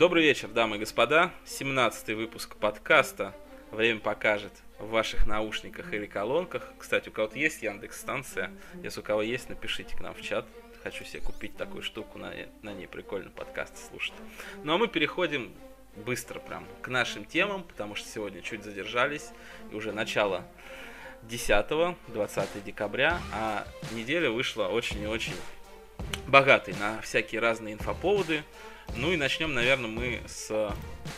Добрый вечер, дамы и господа. 17 выпуск подкаста «Время покажет» в ваших наушниках или колонках. Кстати, у кого-то есть Яндекс станция? Если у кого есть, напишите к нам в чат. Хочу себе купить такую штуку, на, на ней прикольно подкасты слушать. Ну а мы переходим быстро прям к нашим темам, потому что сегодня чуть задержались. И уже начало 10-20 декабря, а неделя вышла очень и очень богатой на всякие разные инфоповоды. Ну и начнем, наверное, мы с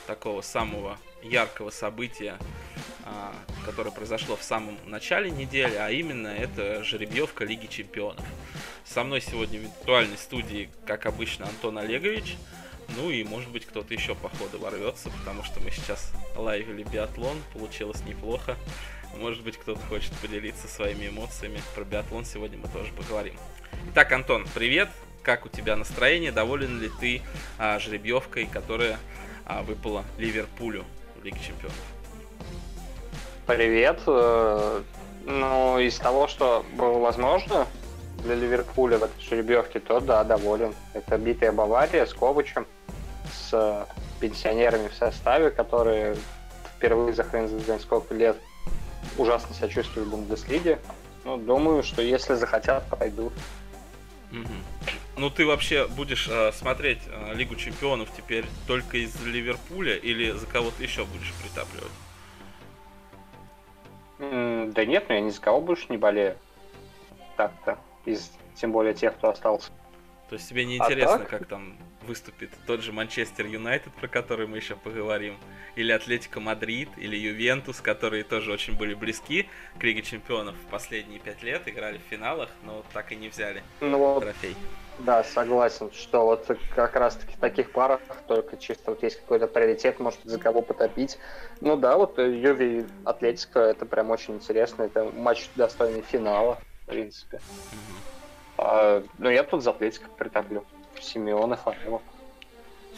такого самого яркого события, а, которое произошло в самом начале недели, а именно это жеребьевка Лиги Чемпионов. Со мной сегодня в виртуальной студии, как обычно, Антон Олегович. Ну и, может быть, кто-то еще по ходу ворвется, потому что мы сейчас лайвили биатлон, получилось неплохо. Может быть, кто-то хочет поделиться своими эмоциями. Про биатлон сегодня мы тоже поговорим. Итак, Антон, привет как у тебя настроение, доволен ли ты а, жеребьевкой, которая а, выпала Ливерпулю в Лиге Чемпионов? Привет. Э, ну, из того, что было возможно для Ливерпуля в этой жеребьевке, то да, доволен. Это битая Бавария с Ковачем, с пенсионерами в составе, которые впервые за хрен за сколько лет ужасно себя чувствуют в Бундеслиге. Ну, думаю, что если захотят, пройдут. Угу. Ну, ты вообще будешь э, смотреть э, Лигу Чемпионов теперь только из Ливерпуля или за кого-то еще будешь притапливать? Mm, да нет, ну я ни за кого больше не болею. Так-то. Из, тем более тех, кто остался. То есть тебе не а интересно, а как там выступит тот же Манчестер Юнайтед, про который мы еще поговорим, или Атлетико Мадрид, или Ювентус, которые тоже очень были близки к Лиге Чемпионов в последние пять лет, играли в финалах, но так и не взяли ну, вот, трофей. Да, согласен, что вот как раз-таки в таких парах только чисто вот есть какой-то приоритет, может за кого потопить. Ну да, вот Юви Атлетика, это прям очень интересно, это матч достойный финала, в принципе. Mm-hmm. А, ну, я тут за Атлетико притоплю. Симеона, Фарема.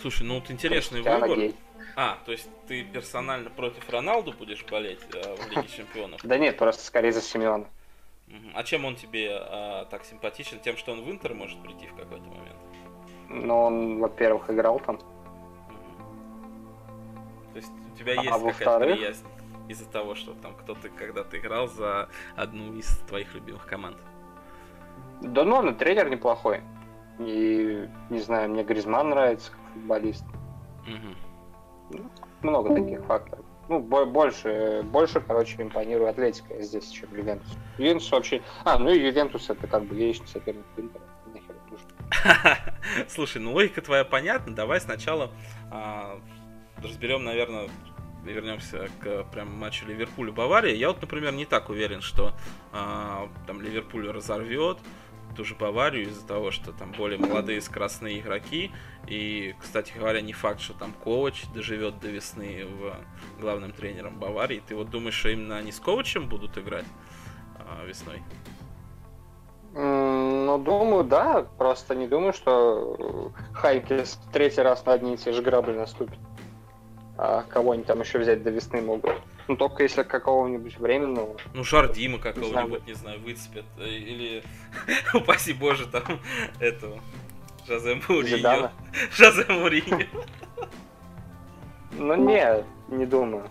Слушай, ну вот интересный выбор. Гей. А, то есть ты персонально против Роналду будешь болеть э, в Лиге Чемпионов? Да нет, просто скорее за Симеона. А чем он тебе э, так симпатичен? Тем, что он в Интер может прийти в какой-то момент? Ну, он, во-первых, играл там. То есть у тебя а есть а какая-то приязнь из-за того, что там кто-то когда-то играл за одну из твоих любимых команд? Да ну, он тренер неплохой. И, не знаю, мне Гризман нравится как футболист. Угу. много таких факторов. Ну, больше, больше, короче, импонирует Атлетика здесь, чем Ювентус. Ювентус вообще... А, ну и Ювентус это как бы яичный соперник Интера. Слушай, ну логика твоя понятна. Давай сначала а, разберем, наверное, вернемся к прям матчу Ливерпуля-Бавария. Я вот, например, не так уверен, что а, там Ливерпуль разорвет ту же Баварию из-за того, что там более молодые скоростные игроки. И, кстати говоря, не факт, что там Ковач доживет до весны в главным тренером Баварии. Ты вот думаешь, что именно они с Ковачем будут играть а, весной? Ну, думаю, да. Просто не думаю, что Хайки третий раз на одни и те же грабли наступит. А кого они там еще взять до весны могут? Ну, только если какого-нибудь временного. Ну, Шардима какого-нибудь, не знаю, выцепят. Э, или, упаси боже, там, этого, Жозе Муриньо. Жозе Муриньо. Ну, не, не думаю.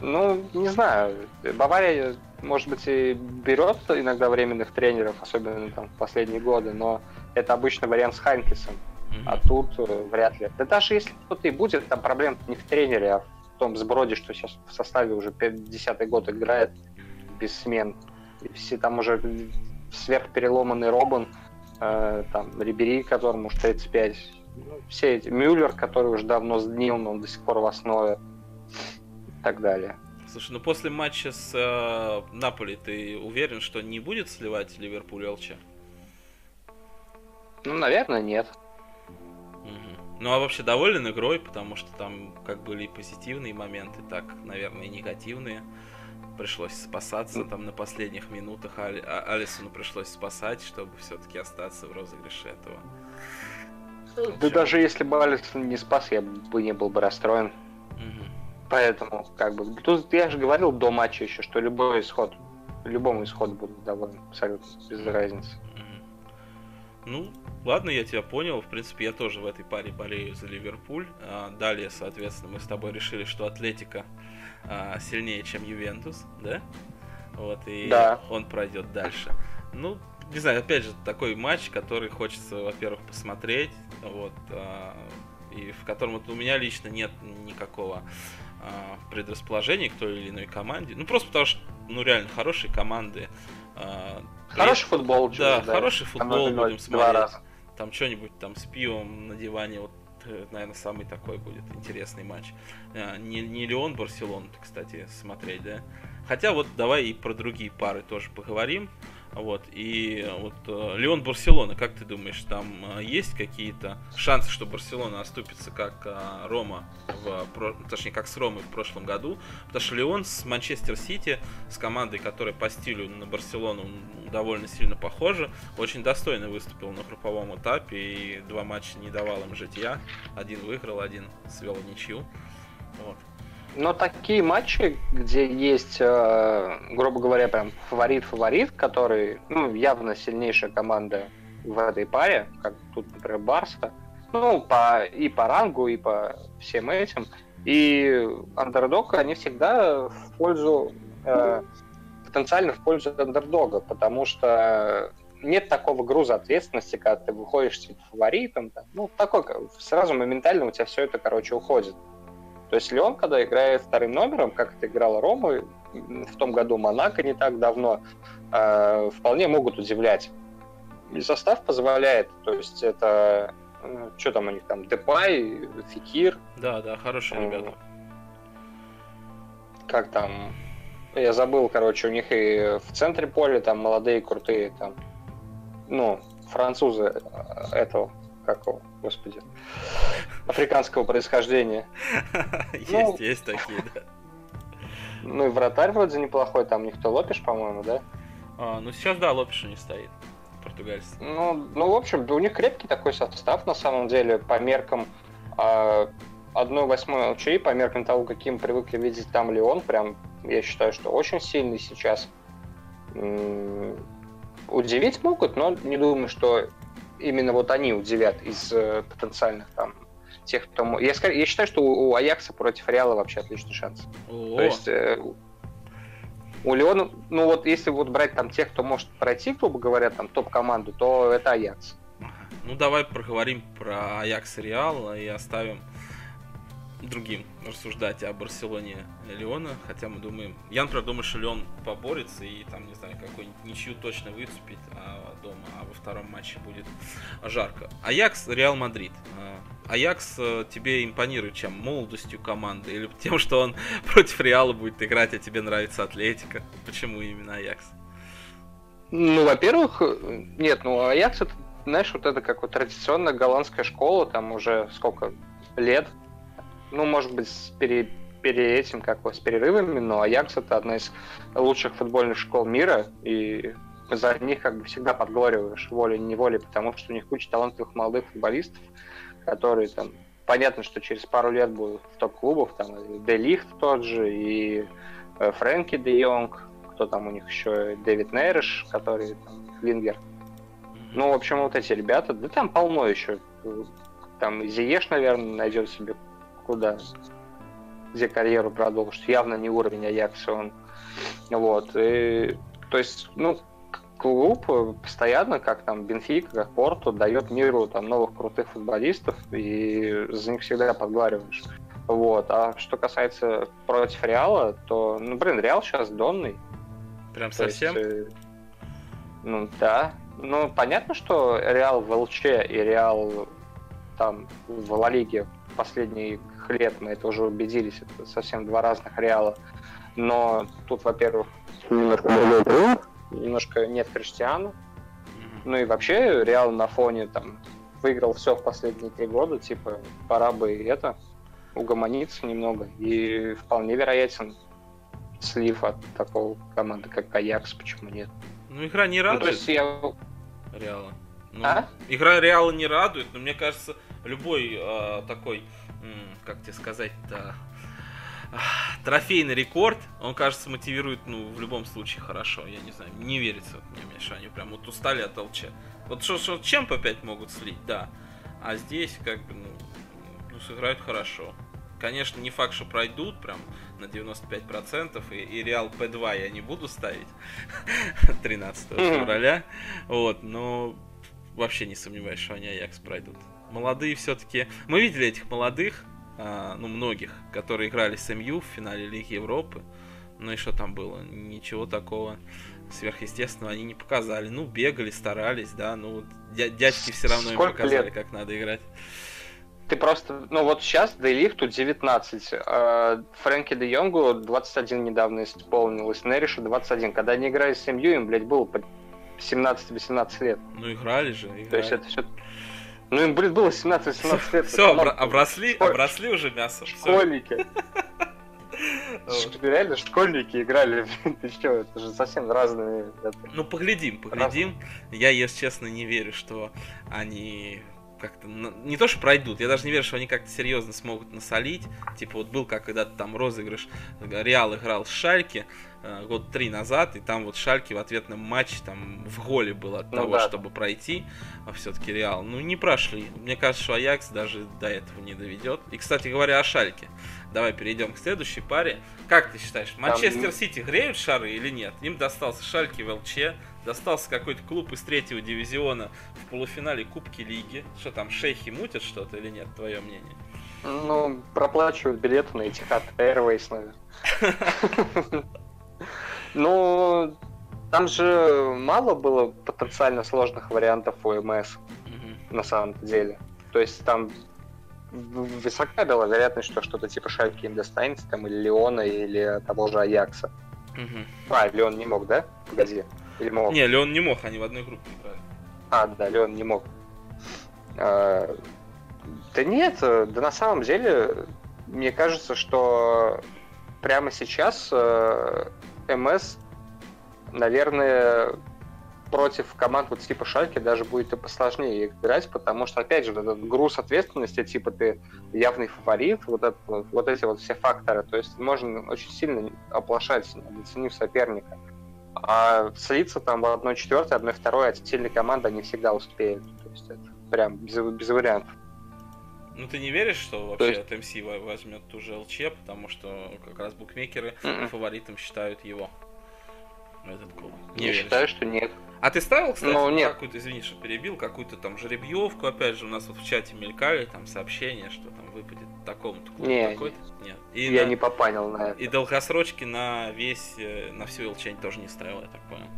Ну, не знаю. Бавария, может быть, и берет иногда временных тренеров, особенно там в последние годы, но это обычно вариант с Хайнкисом. Mm-hmm. А тут э, вряд ли. Да даже если кто-то и будет, там проблема не в тренере, а в том сброде, что сейчас в составе уже 50-й год играет без смен. И все там уже сверхпереломанный Робин, э, там Рибери, которому уже 35. Ну, все эти Мюллер, который уже давно сднил, но он до сих пор в основе и так далее. Слушай, ну после матча с э, Наполи ты уверен, что не будет сливать Ливерпуль ЛЧ? Ну, наверное, нет. Ну а вообще доволен игрой, потому что там как были и позитивные моменты, так, наверное, и негативные. Пришлось спасаться там на последних минутах. Али, а, Алисону пришлось спасать, чтобы все-таки остаться в розыгрыше этого. Да даже если бы Алисон не спас, я бы не был бы расстроен. Угу. Поэтому, как бы, тут я же говорил до матча еще, что любой исход, любому исходу буду доволен, абсолютно без разницы. Ну, ладно, я тебя понял. В принципе, я тоже в этой паре болею за Ливерпуль. А, далее, соответственно, мы с тобой решили, что Атлетика а, сильнее, чем Ювентус, да? Вот, и Да. он пройдет дальше. Ну, не знаю, опять же, такой матч, который хочется, во-первых, посмотреть, вот, а, и в котором вот у меня лично нет никакого а, предрасположения к той или иной команде. Ну, просто потому что, ну, реально, хорошие команды. а, Хороший футбол. да, чё, хороший футбол Там будем смотреть. раза. Там что-нибудь там с пивом на диване, вот, наверное, самый такой будет интересный матч. А, Не, не Леон Барселон, кстати, смотреть, да. Хотя вот давай и про другие пары тоже поговорим. Вот, и вот э, Леон Барселона, как ты думаешь, там э, есть какие-то шансы, что Барселона оступится как э, Рома, в, точнее, как с Ромой в прошлом году? Потому что Леон с Манчестер Сити, с командой, которая по стилю на Барселону довольно сильно похожа, очень достойно выступил на групповом этапе и два матча не давал им житья. Один выиграл, один свел в ничью. Вот. Но такие матчи, где есть, э, грубо говоря, прям фаворит-фаворит, который, ну, явно сильнейшая команда в этой паре, как тут, например, Барса, ну, по, и по рангу, и по всем этим, и андердог, они всегда в пользу, э, потенциально в пользу андердога, потому что нет такого груза ответственности, когда ты выходишь типа фаворитом, там, ну, такой, сразу моментально у тебя все это, короче, уходит. То есть Леон, когда играет вторым номером, как это играла Рома, в том году Монако не так давно, э, вполне могут удивлять. И состав позволяет, то есть это, что там у них там, Депай, Фикир, Да, да, хорошие Мгм. ребята. как там, я забыл, короче, у них и в центре поля там молодые, крутые, там, ну, французы э, этого, как его, господи, африканского происхождения. Есть, есть такие, да. Ну и вратарь вроде неплохой, там никто Лопиш, по-моему, да? А, ну сейчас, да, Лопеша не стоит. Португальцы. Ну, ну, в общем, у них крепкий такой состав, на самом деле, по меркам а, 1-8 ЛЧИ, по меркам того, каким привыкли видеть там Леон, прям, я считаю, что очень сильный сейчас. М, Удивить могут, но не думаю, что именно вот они удивят из э, потенциальных там тех, кто... Я, ска- я считаю, что у у Аякса против Реала вообще отличный шанс. О, То есть э, у Леона, ну вот если вот брать там тех, кто может пройти, грубо говоря, там топ-команду, то это Аякс. ну давай проговорим про Аякс и Реал и оставим другим рассуждать о Барселоне Леона, хотя мы думаем, я, например, думаю, что Леон поборется и там, не знаю, какой-нибудь ничью точно выступит а, дома, а во втором матче будет жарко. Аякс, Реал Мадрид. А, Аякс э, тебе импонирует чем? Молодостью команды или тем, что он против Реала будет играть, а тебе нравится Атлетика? Почему именно Аякс? Ну, во-первых, нет, ну Аякс это, знаешь, вот это как вот традиционная голландская школа, там уже сколько лет, ну, может быть, с пере, пере этим, как с перерывами, но Аякс это одна из лучших футбольных школ мира, и за них как бы всегда подгориваешь волей-неволей, потому что у них куча талантливых молодых футболистов, которые там, понятно, что через пару лет будут в топ-клубах, там, Де Лихт тот же, и э, Фрэнки Де Йонг, кто там у них еще, Дэвид Нейриш, который там, вингер. Ну, в общем, вот эти ребята, да там полно еще. Там и Зиеш, наверное, найдет себе куда, где карьеру продолжить. Явно не уровень Аякса он. Вот. И, то есть, ну, клуб постоянно, как там Бенфика, как Порту, дает миру там новых крутых футболистов, и за них всегда подговариваешь. Вот. А что касается против Реала, то, ну, блин, Реал сейчас донный. Прям То есть, совсем? э, ну да. Ну, понятно, что Реал в ЛЧ и Реал там в Ла Лиге последних лет, мы это уже убедились, это совсем два разных Реала. Но тут, во-первых, немножко другой немножко нет Криштиану. Ну и вообще Реал на фоне там выиграл все в последние три года, типа пора бы и это угомониться немного. И вполне вероятен слив от такого команды, как Аякс, почему нет. Ну, игра не Ну, то радует есть я... Реала. Ну, А? Игра Реала не радует, но мне кажется, любой э, такой, как тебе сказать-то, трофейный рекорд, он, кажется, мотивирует, ну, в любом случае хорошо. Я не знаю, не верится мне, что они прям вот устали от ЛЧ. Вот что, что чемп опять могут слить, да. А здесь, как бы, ну, ну, сыграют хорошо. Конечно, не факт, что пройдут прям на 95%, и, и Реал P2 я не буду ставить 13 февраля. Вот, но вообще не сомневаюсь, что они Аякс пройдут. Молодые все-таки... Мы видели этих молодых, а, ну, многих, которые играли с МЮ в финале Лиги Европы. Ну и что там было? Ничего такого сверхъестественного они не показали. Ну, бегали, старались, да, ну, дядьки все равно Сколько им показали, лет? как надо играть. Ты просто, ну вот сейчас Дейлифту 19, э, Фрэнки де Йонгу 21 недавно исполнилось, Неришу 21. Когда они играли с МЮ, им, блядь, было по 17-18 лет. Ну, играли же, играли. То есть это все ну, им, блин, было 17-18 лет. Все, обросли, обросли уже мясо. Школьники. Реально школьники играли, ты что, это же совсем разные. Ну, поглядим, поглядим. Я, если честно, не верю, что они как-то не то что пройдут, я даже не верю, что они как-то серьезно смогут насолить. Типа вот был как когда-то там розыгрыш, Реал играл с Шальки, Э, год три назад, и там вот Шальки в ответном матче там в голе было от ну, того, да. чтобы пройти, а все-таки Реал. Ну, не прошли. Мне кажется, что Аякс даже до этого не доведет. И, кстати говоря, о Шальке. Давай перейдем к следующей паре. Как ты считаешь, Манчестер Сити греют шары или нет? Им достался Шальки в ЛЧ, достался какой-то клуб из третьего дивизиона в полуфинале Кубки Лиги. Что там, шейхи мутят что-то или нет, твое мнение? Ну, проплачивают билеты на Etihad Airways, наверное. Ну, там же мало было потенциально сложных вариантов у МС, mm-hmm. на самом деле. То есть там высока была вероятность, что что-то типа Шальки им достанется, там, или Леона, или того же Аякса. Mm-hmm. А, Леон не мог, да? Погоди. Или мог? Не, Леон не мог, они в одной группе играли. А, да, Леон не мог. А, да нет, да на самом деле, мне кажется, что прямо сейчас э, МС, наверное, против команд вот типа Шальки даже будет и посложнее играть, потому что, опять же, этот груз ответственности, типа ты явный фаворит, вот, это, вот эти вот все факторы, то есть можно очень сильно оплошать, недооценив соперника. А слиться там в одной четвертой, одной второй от сильной команды они всегда успеют. То есть это прям без, без вариантов. Ну ты не веришь, что вообще есть... от МС возьмет ту же ЛЧ, потому что как раз букмекеры Mm-mm. М-м. фаворитом считают его. Этот гол. Не Я считаю, что нет. А ты ставил, кстати, ну, нет. какую-то, извини, что перебил, какую-то там жеребьевку, опять же, у нас вот в чате мелькали там сообщения, что там выпадет такому-то клубу не, такой-то? Нет. И я на... не попанил на это. И долгосрочки на весь, э, на всю ЛЧ тоже не ставил, я так понял.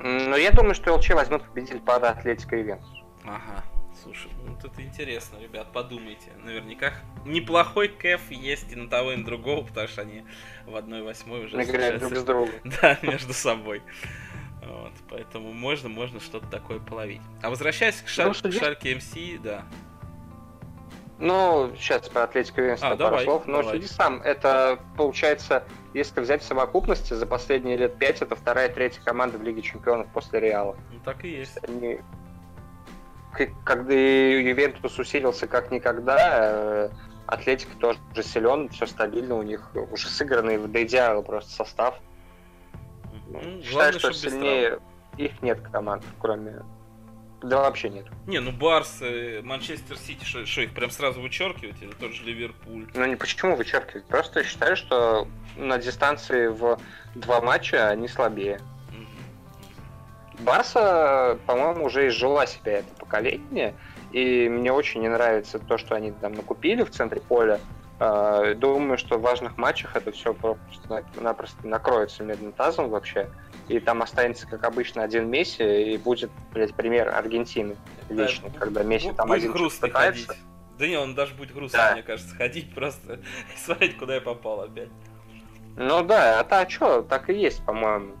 Ну, я думаю, что ЛЧ возьмет победитель пара Атлетика Ивенс. Ага. Слушай, ну вот это интересно, ребят, подумайте. Наверняка неплохой кэф есть и на того, и на другого, потому что они в одной восьмой уже играют друг с другом. Да, между собой. Вот, поэтому можно, можно что-то такое половить. А возвращаясь к, шар... ну, к Шарке МС, да. Ну, сейчас про Атлетику Венс а, пару давай, слов. Но давай. суди сам, это получается, если взять в совокупности, за последние лет пять это вторая, третья команда в Лиге Чемпионов после Реала. Ну так и есть. Они когда Ювентус усилился как никогда, э, Атлетика тоже силен, все стабильно, у них уже сыгранный до идеала просто состав. Ну, Считаю, что сильнее их нет команд, кроме... Да вообще нет. Не, ну Барс, э, Манчестер Сити, что, что их прям сразу вычеркивать, или тот же Ливерпуль? Ну не почему вычеркивать, просто считаю, что на дистанции в два матча они слабее. Барса, по-моему, уже изжила себя это поколение, и мне очень не нравится то, что они там накупили в центре поля. А, думаю, что в важных матчах это все просто-напросто накроется медным тазом вообще. И там останется, как обычно, один Месси, и будет, блядь, пример Аргентины лично, да, когда Месси там один грустно пытается. ходить. Да не, он даже будет грустно, да. мне кажется, ходить просто и смотреть, куда я попал опять. Ну да, а то что, так и есть, по-моему.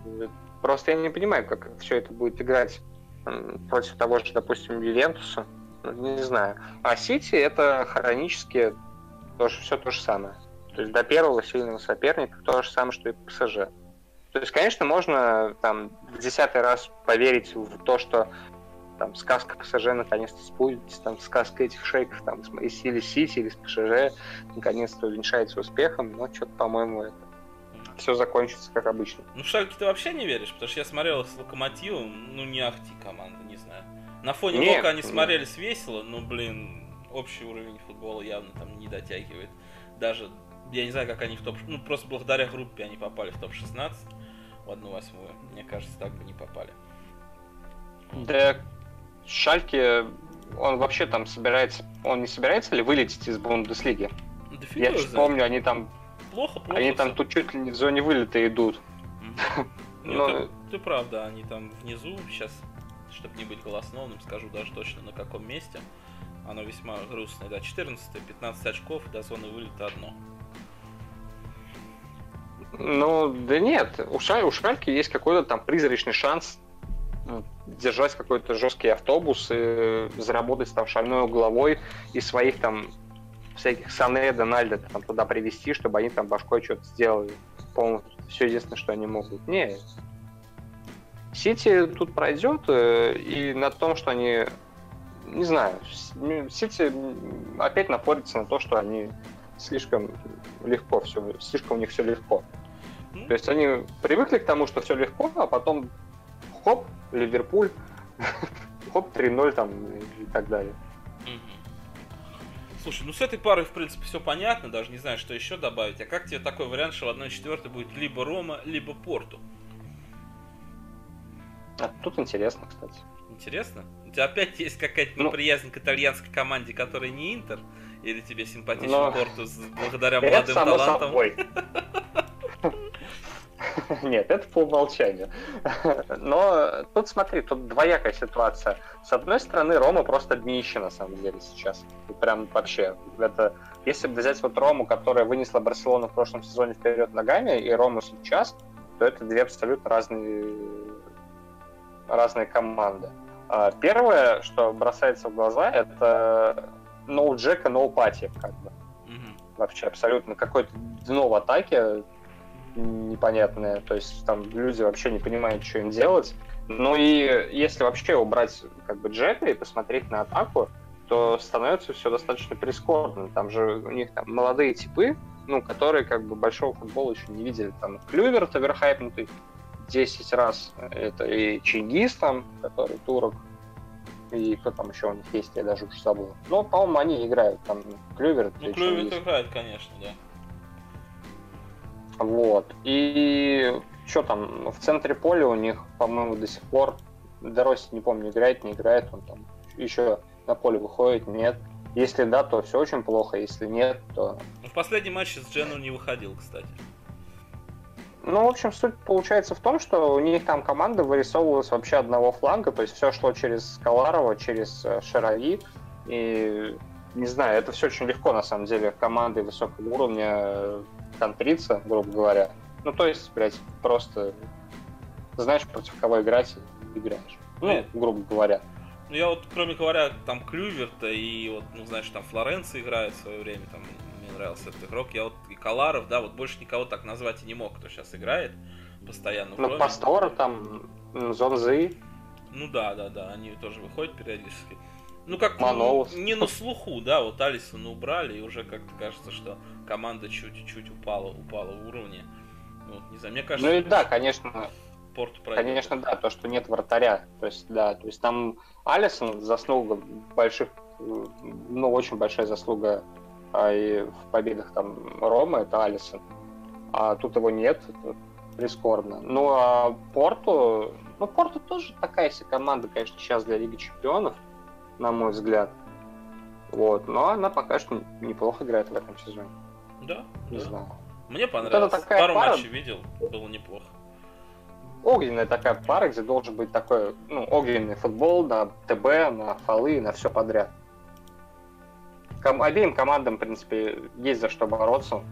Просто я не понимаю, как все это будет играть против того же, допустим, Ювентуса. Ну, не знаю. А Сити это хронически тоже все то же самое. То есть до первого сильного соперника то же самое, что и ПСЖ. То есть, конечно, можно там в десятый раз поверить в то, что там сказка ПСЖ наконец-то сбудется, там сказка этих шейков там из или Сити, или с ПСЖ наконец-то увенчается успехом, но что-то, по-моему, это все закончится как обычно. Ну, в Шальке ты вообще не веришь, потому что я смотрел с Локомотивом, ну, не ахти команда, не знаю. На фоне Нет, Лока они нет. смотрелись весело, но, блин, общий уровень футбола явно там не дотягивает. Даже, я не знаю, как они в топ... Ну, просто благодаря группе они попали в топ-16 в одну восьмую. Мне кажется, так бы не попали. Да, Шальке, он вообще там собирается... Он не собирается ли вылететь из Бундеслиги? Да Я помню, они там... Плохо, плохо. Они там тут чуть ли не в зоне вылета идут. Ну, ты прав, да, они там внизу сейчас, чтобы не быть голосновным, скажу даже точно на каком месте. Оно весьма грустное, да, 14 15 очков, до зоны вылета одно. Ну, да нет, у, Шаль, у Шальки есть какой-то там призрачный шанс держать какой-то жесткий автобус и заработать там шальной угловой и своих там всяких Сане, Дональда там туда привести, чтобы они там башкой что-то сделали. По-моему, все единственное, что они могут. Не. Сити тут пройдет, э, и на том, что они не знаю, Сити опять напорится на то, что они слишком легко все, слишком у них все легко. То есть они привыкли к тому, что все легко, а потом хоп, Ливерпуль, хоп, 3-0 там и так далее. Слушай, ну с этой парой, в принципе, все понятно, даже не знаю, что еще добавить. А как тебе такой вариант, что в 1-4 будет либо Рома, либо Порту? А тут интересно, кстати. Интересно? У тебя опять есть какая-то ну, неприязнь к итальянской команде, которая не Интер? Или тебе симпатичен но... Портус благодаря молодым это талантам? Собой. Нет, это по умолчанию. Но тут смотри, тут двоякая ситуация. С одной стороны, Рома просто днище на самом деле сейчас. И прям вообще. Это, если бы взять вот Рому, которая вынесла Барселону в прошлом сезоне вперед ногами, и Рому сейчас, то это две абсолютно разные, разные команды. А, первое, что бросается в глаза, это no Джека, no пати, как бы. Mm-hmm. Вообще абсолютно какое-то дно в атаке непонятное. То есть там люди вообще не понимают, что им делать. Ну и если вообще убрать как бы Джека и посмотреть на атаку, то становится все достаточно прискорбно. Там же у них там молодые типы, ну, которые как бы большого футбола еще не видели. Там Клюверт оверхайпнутый, 10 раз. Это и Чингис там, который турок, и кто там еще у них есть, я даже уже забыл. Но, по-моему, они играют там Клювер. Ну, Клювер играет, конечно, да. Вот. И что там, в центре поля у них, по-моему, до сих пор Дороси, не помню, играет, не играет, он там еще на поле выходит, нет. Если да, то все очень плохо, если нет, то... В последнем матче с Джену не выходил, кстати. Ну, в общем, суть получается в том, что у них там команда вырисовывалась вообще одного фланга, то есть все шло через Скаларова, через э, Шарави, и не знаю, это все очень легко, на самом деле, команды высокого уровня контриться, грубо говоря. Ну, то есть, блядь, просто знаешь, против кого играть, и играешь. Ну, грубо говоря. Ну, я вот, кроме говоря, там Клюверта и вот, ну, знаешь, там Флоренция играет в свое время, там нравился этот игрок. Я вот и Каларов, да, вот больше никого так назвать и не мог, кто сейчас играет постоянно. Ну, Пастора там, Зонзы. Ну да, да, да, они тоже выходят периодически. Ну, как ну, не на слуху, да, вот Алисона убрали, и уже как-то кажется, что команда чуть-чуть упала, упала в уровне. Вот, не знаю, мне кажется... Ну и да, конечно, Порту пройдет. Конечно, да, то, что нет вратаря. То есть, да, то есть там Алисон заслуга больших, ну, очень большая заслуга а и в победах там Рома это Алисон. А тут его нет, прискорбно. Ну а Порту, ну Порту тоже такая себе команда, конечно, сейчас для Лиги Чемпионов, на мой взгляд. Вот, но она пока что неплохо играет в этом сезоне. Да. Не да. знаю. Мне понравилось. Вот такая Пару пара... матчей видел, было неплохо. Огненная такая пара, где должен быть такой, ну, огненный футбол на ТБ, на фолы, на все подряд ком- обеим командам, в принципе, есть за что бороться. Угу.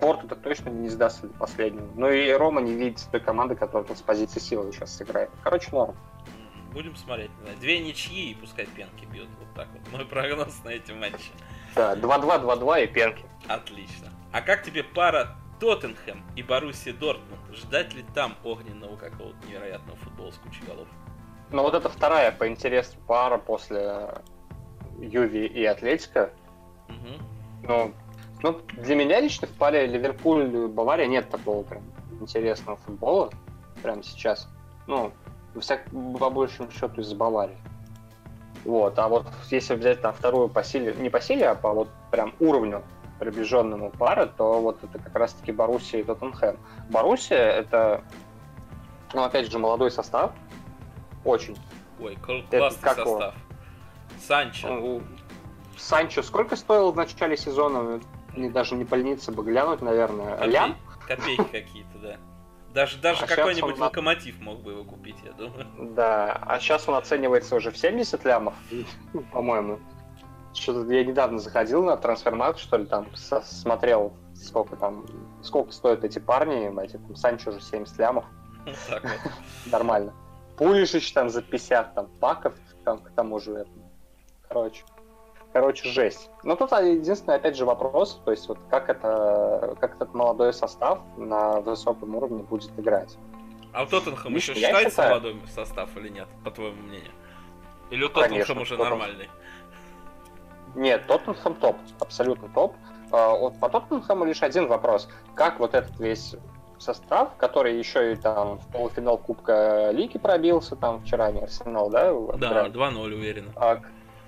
Порту так точно не сдастся до последнего. Но и Рома не видит той команды, которая с позиции силы сейчас сыграет. Короче, норм. Будем смотреть. Две ничьи и пускай пенки бьют. Вот так вот. Мой прогноз на эти матчи. Да, 2-2-2-2 и пенки. Отлично. А как тебе пара Тоттенхэм и Боруссия Дортмунд? Ждать ли там огненного какого-то невероятного футбола с кучей голов? Но вот это вторая по интересу пара после Юви и Атлетика. Угу. Ну, ну, для меня лично в паре Ливерпуль-Бавария нет такого прям интересного футбола прямо сейчас. Ну, всяк, по большему счету из Баварии. Вот, а вот если взять там вторую по силе, не по силе, а по вот прям уровню приближенному пары, то вот это как раз-таки Боруссия и Тоттенхэм. Боруссия это, ну, опять же, молодой состав, очень. Ой, классный как состав. Его? Санчо. Ну, Санчо сколько стоил в начале сезона? Не, даже не больница бы глянуть, наверное. Копей, Лям? Копейки какие-то, да. Даже, даже а какой-нибудь он... локомотив мог бы его купить, я думаю. Да, а сейчас он оценивается уже в 70 лямов, по-моему. Что-то я недавно заходил на трансфермаркт, что ли, там смотрел, сколько там, сколько стоят эти парни, эти, там, Санчо уже 70 лямов. Нормально. Пулишич там за 50, там, Паков там, к тому же. Короче. Короче, жесть. Но тут единственный, опять же, вопрос, то есть вот как это, как этот молодой состав на высоком уровне будет играть. А у Тоттенхэм еще считается считаю... молодой состав или нет, по твоему мнению? Или у Тоттенхэм уже Тоттенхэм... нормальный? Нет, Тоттенхэм топ, абсолютно топ. А, вот по Тоттенхэму лишь один вопрос. Как вот этот весь состав, который еще и там в полуфинал Кубка Лиги пробился, там вчера не Арсенал, да? Да, 2-0 уверенно. А,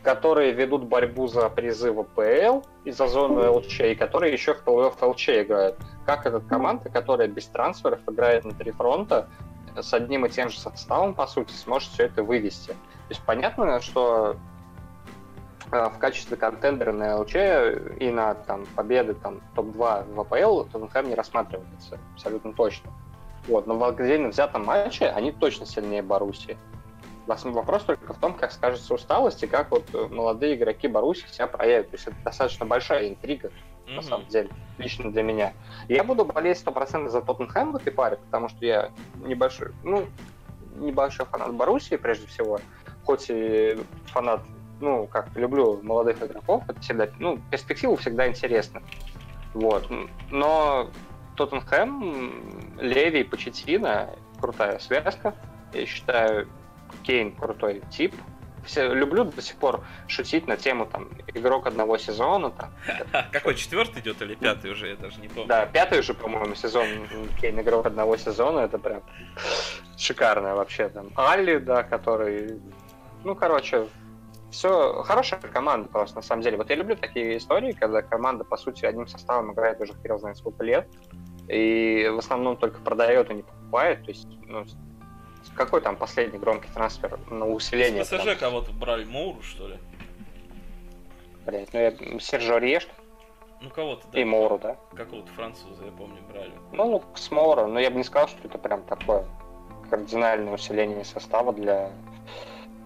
которые ведут борьбу за призы в АПЛ и за зону ЛЧ, и которые еще в плей-офф ЛЧ играют. Как эта команда, которая без трансферов играет на три фронта, с одним и тем же составом, по сути, сможет все это вывести. То есть понятно, что э, в качестве контендера на ЛЧ и на там, победы там, топ-2 в АПЛ Тоттенхэм не рассматривается абсолютно точно. Вот, но в отдельно взятом матче они точно сильнее Боруссии. Вопрос только в том, как скажется усталость и как вот э, молодые игроки Баруси себя проявят. То есть это достаточно большая интрига, mm-hmm. на самом деле, лично для меня. Я буду болеть 100% за Тоттенхэм в этой паре, потому что я небольшой, ну, небольшой фанат Боруссии, прежде всего, хоть и фанат, ну, как люблю молодых игроков, это всегда, ну, перспективу всегда интересно. Вот. Но Тоттенхэм, Леви и Почетина крутая связка. Я считаю, Кейн крутой тип. Все, люблю до сих пор шутить на тему там игрок одного сезона. Там. Какой четвертый идет или пятый уже, я даже не помню. Да, пятый уже, по-моему, сезон Кейн игрок одного сезона, это прям шикарно вообще. Там Алли, да, который, ну, короче, все хорошая команда просто, на самом деле. Вот я люблю такие истории, когда команда, по сути, одним составом играет уже хер знает сколько лет, и в основном только продает и не покупает. То есть, ну, какой там последний громкий трансфер на усиление? С ПСЖ кого-то брали, Моуру, что ли? Блять, ну я Сержо Риеш. Ну кого-то, да. И Моуру, да? Какого-то француза, я помню, брали. Ну, с Моуру, но я бы не сказал, что это прям такое кардинальное усиление состава для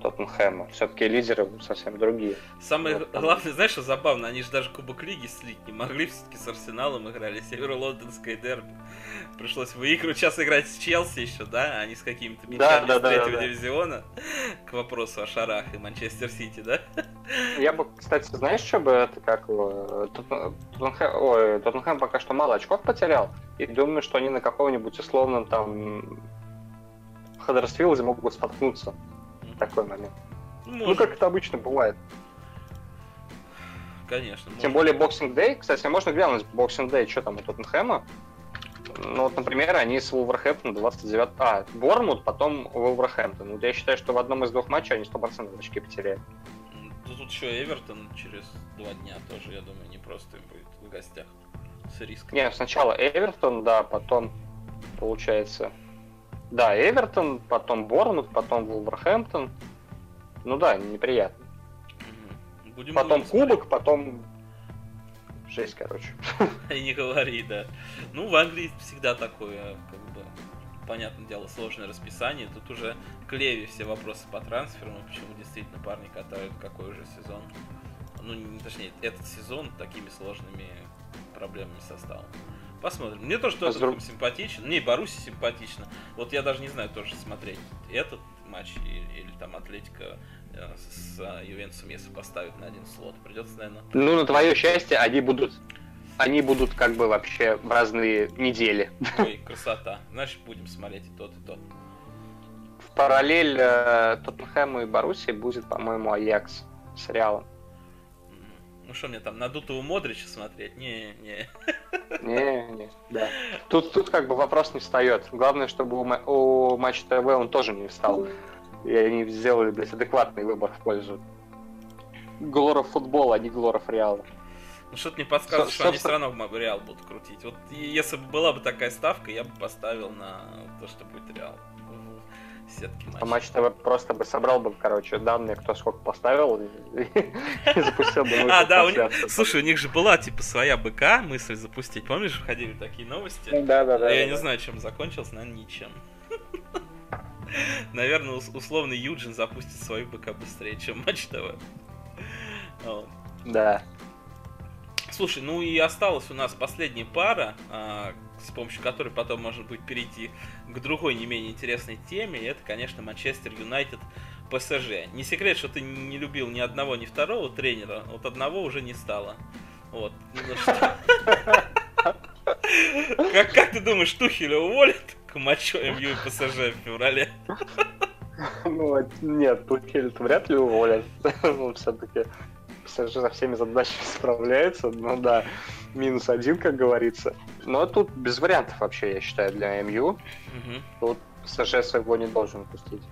Тоттенхэма. Все-таки лидеры совсем другие. Самое вот, главное, знаешь, что забавно, они же даже Кубок Лиги слить не могли, все-таки с Арсеналом играли, Северо-Лондонское дерби. Пришлось выигрывать, сейчас играть с Челси еще, да, а не с какими-то мячами да, да, с третьего да, да. дивизиона. К вопросу о Шарах и Манчестер Сити, да? Я бы, кстати, знаешь, что бы это как... Тоттенхэм, ой, Тоттенхэм пока что мало очков потерял, и думаю, что они на каком-нибудь условном там Хадерсфилде могут споткнуться такой момент. Ну, может. Ну, как это обычно бывает. Конечно. Тем более Boxing Day. Кстати, можно глянуть Boxing Day, что там у Тоттенхэма. Ну, вот, например, они с Вулверхэмптон 29... А, Бормут, потом Вулверхэмптон. Вот я считаю, что в одном из двух матчей они 100% очки потеряют. Ну, тут еще Эвертон через два дня тоже, я думаю, не просто им будет в гостях с риском. Не, сначала Эвертон, да, потом, получается, да, Эвертон, потом Борнмут, потом Вулверхэмптон. Ну да, неприятно. Будем потом Кубок, потом жесть, короче. И не говори, да. Ну, в Англии всегда такое, как бы, понятное дело, сложное расписание. Тут уже к Леви все вопросы по трансферам, почему действительно парни катают какой уже сезон. Ну, не, точнее, этот сезон такими сложными проблемами состава. Посмотрим. Мне тоже Тоттенхэм Друг... симпатичен. Не, Баруси симпатично. Вот я даже не знаю тоже смотреть этот матч или, или там Атлетика э, с э, Ювентусом, если поставить на один слот. Придется, наверное... Ну, на твое счастье, они будут они будут как бы вообще в разные недели. Ой, красота. Значит, будем смотреть и тот, и тот. параллель э, Тоттенхэму и Боруссии будет, по-моему, Аякс с Реалом. Ну что мне там, надутого Модрича смотреть? Не, не. Не, не, да. Тут, тут как бы вопрос не встает. Главное, чтобы у, у Матч ТВ он тоже не встал. И они сделали, блядь, адекватный выбор в пользу Глоров футбола, а не Глоров Реала. Ну что-то мне подсказывает, что они все равно в Реал будут крутить. Вот если бы была бы такая ставка, я бы поставил на то, что будет Реал сетки матча. А матч ТВ просто бы собрал бы, короче, данные, кто сколько поставил, и запустил бы А, да, слушай, у них же была, типа, своя БК, мысль запустить. Помнишь, ходили такие новости? Да, да, да. Я не знаю, чем закончилось, наверное, ничем. Наверное, условный Юджин запустит свою БК быстрее, чем Матч ТВ. Да. Слушай, ну и осталась у нас последняя пара, а, с помощью которой потом может быть перейти к другой не менее интересной теме, и это, конечно, Манчестер Юнайтед ПСЖ. Не секрет, что ты не любил ни одного, ни второго тренера, вот одного уже не стало. Вот. Как, как ты думаешь, Тухеля уволят к матчу МЮ и ПСЖ в феврале? Ну, нет, Тухель вряд ли уволят. Ну, все-таки ПСЖ со всеми задачами справляется, ну да, минус один, как говорится. Но тут без вариантов вообще, я считаю, для МЮ. Угу. Тут ПСЖ своего не должен упустить.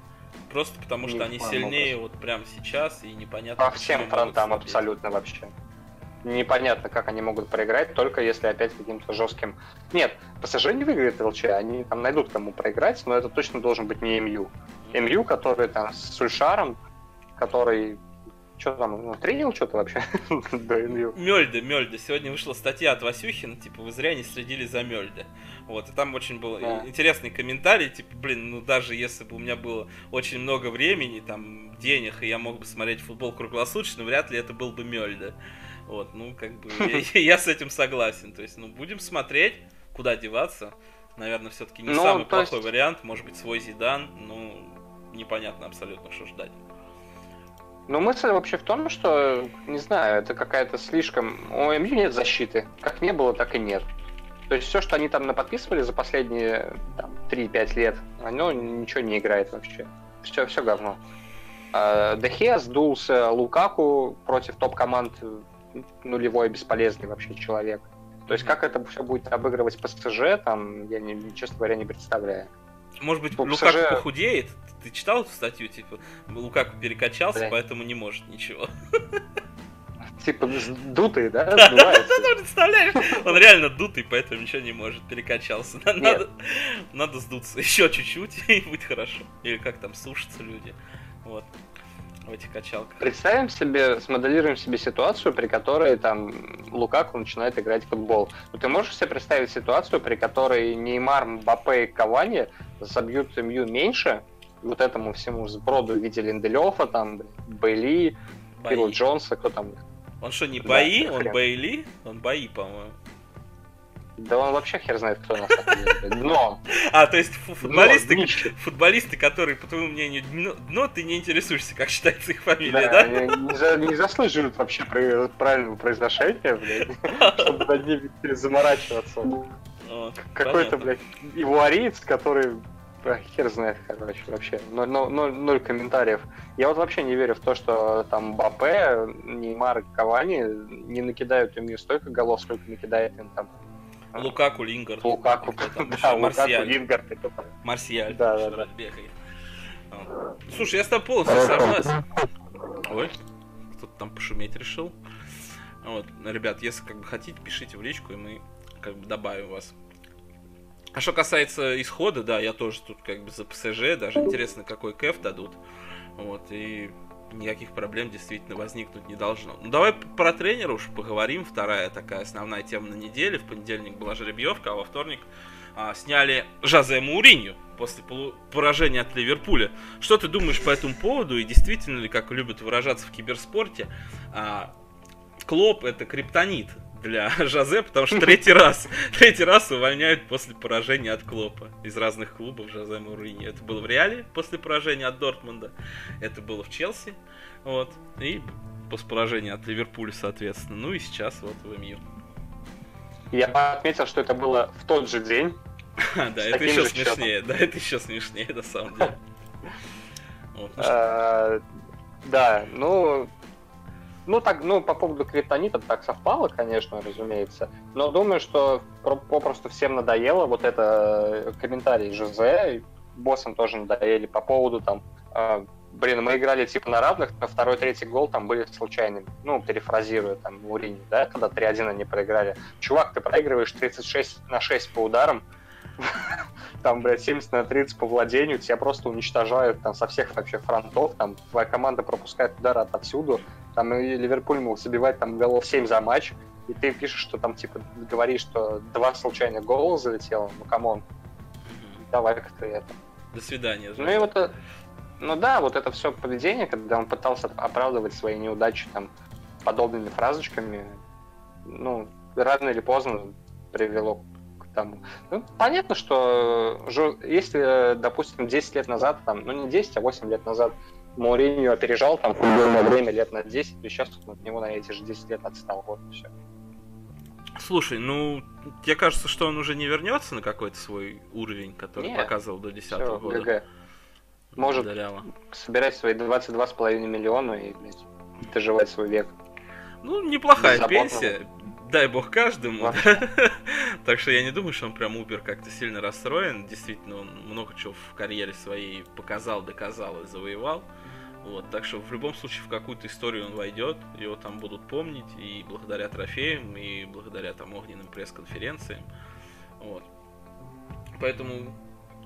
Просто потому не что они сильнее вот прямо сейчас, и непонятно... По всем фронтам абсолютно вообще. Непонятно, как они могут проиграть, только если опять каким-то жестким... Нет, ПСЖ не выиграет ЛЧ, они там найдут кому проиграть, но это точно должен быть не МЮ. МЮ, который там с Сульшаром, который что там, ну, тренил что-то вообще до Мельда, Мельда. Сегодня вышла статья от Васюхина, типа, вы зря не следили за Мельда. Вот, и там очень был да. интересный комментарий, типа, блин, ну даже если бы у меня было очень много времени, там, денег, и я мог бы смотреть футбол круглосуточно, вряд ли это был бы Мельда. Вот, ну, как бы, я, я с этим согласен. То есть, ну, будем смотреть, куда деваться. Наверное, все-таки не ну, самый плохой есть... вариант, может быть, свой Зидан, ну, непонятно абсолютно, что ждать. Ну, мысль вообще в том, что, не знаю, это какая-то слишком... У МЮ нет защиты. Как не было, так и нет. То есть все, что они там наподписывали за последние там, 3-5 лет, оно ничего не играет вообще. Все, все говно. А, Дехе сдулся Лукаку против топ-команд нулевой бесполезный вообще человек. То есть как это все будет обыгрывать ПСЖ, там, я, не, честно говоря, не представляю. Может быть, Лукаку ПСЖ... похудеет? Ты читал эту статью, типа, Лукаку перекачался, Бля. поэтому не может ничего. Типа дутый, да? Да, представляешь? Он реально дутый, поэтому ничего не может, перекачался. Надо, надо сдуться еще чуть-чуть и будет хорошо. Или как там сушатся люди. Вот в этих качалках. Представим себе, смоделируем себе ситуацию, при которой там Лукаку начинает играть в футбол. Ну, ты можешь себе представить ситуацию, при которой Неймар, Мбаппе и Кавани забьют МЮ меньше, вот этому всему сброду в виде Линделёфа, там, Бейли, Филу Джонса, кто там? Он что, не бои? Да, он хрен. Бейли? Он бои, по-моему. Да он вообще хер знает, кто на самом деле. Дно. А, то есть футболисты, дно, футболисты, которые, по твоему мнению, дно, дно, ты не интересуешься, как считается их фамилия, да? да? Не, за, не заслуживают вообще правильного произношения, блядь, чтобы над ними заморачиваться. Какой-то, блядь, ивуариец, который хер знает, короче, вообще. Ноль, ноль, ноль комментариев. Я вот вообще не верю в то, что там Бапе, Неймар, Кавани не накидают им не столько голов, сколько накидает им там Лукаку, Лингард. Лукаку, да, Лукаку, Лингард. Марсиаль. Да, да, да. Бегает. Слушай, я с тобой полностью согласен. Ой, кто-то там пошуметь решил. Вот, ребят, если как бы хотите, пишите в личку, и мы как бы добавим вас. А что касается исхода, да, я тоже тут как бы за ПСЖ, даже интересно, какой кэф дадут. Вот, и никаких проблем действительно возникнуть не должно. Ну давай про тренера уж поговорим. Вторая такая основная тема на неделе. В понедельник была жеребьевка, а во вторник а, сняли Жозе Мауринью после поражения от Ливерпуля. Что ты думаешь по этому поводу? И действительно ли, как любят выражаться в киберспорте, а, Клоп это криптонит для Жозе, потому что третий раз, третий раз увольняют после поражения от Клопа из разных клубов Жозе Маурини. Это было в Реале после поражения от Дортмунда, это было в Челси, вот, и после поражения от Ливерпуля, соответственно. Ну и сейчас вот в МЮ. Я отметил, что это было в тот же день. Да, это еще смешнее, да, это еще смешнее, на самом деле. Ну, а, да, ну, ну, так, ну, по поводу криптонита так совпало, конечно, разумеется. Но думаю, что попросту всем надоело вот это э, комментарий Жозе, боссам тоже надоели по поводу там э, блин, мы играли типа на равных, но второй, третий гол там были случайными. Ну, перефразируя там Мурини, да, когда 3-1 они проиграли. Чувак, ты проигрываешь 36 на 6 по ударам, там, блядь, 70 на 30 по владению, тебя просто уничтожают там со всех вообще фронтов, там твоя команда пропускает удары отовсюду, там и Ливерпуль мог забивать там голов 7 за матч, и ты пишешь, что там, типа, говоришь, что два случайных гола залетело, ну, come on, давай как-то это. До свидания. Ну и вот, э, ну да, вот это все поведение, когда он пытался оправдывать свои неудачи там подобными фразочками, ну, рано или поздно привело тому. Ну, понятно, что если, допустим, 10 лет назад, там, ну не 10, а 8 лет назад Мауриньо опережал там футбольное время лет на 10, то сейчас от него на эти же 10 лет отстал. Вот и все. Слушай, ну, тебе кажется, что он уже не вернется на какой-то свой уровень, который Нет, показывал до 10 -го года? ГГ может Доряло. собирать свои 22,5 миллиона и блядь, доживать свой век. Ну, неплохая пенсия. Дай бог каждому. Так что я не думаю, что он прям убер как-то сильно расстроен. Действительно, он много чего в карьере своей показал, доказал и завоевал. Вот, так что в любом случае в какую-то историю он войдет, его там будут помнить и благодаря трофеям, и благодаря там огненным пресс-конференциям. Вот. Поэтому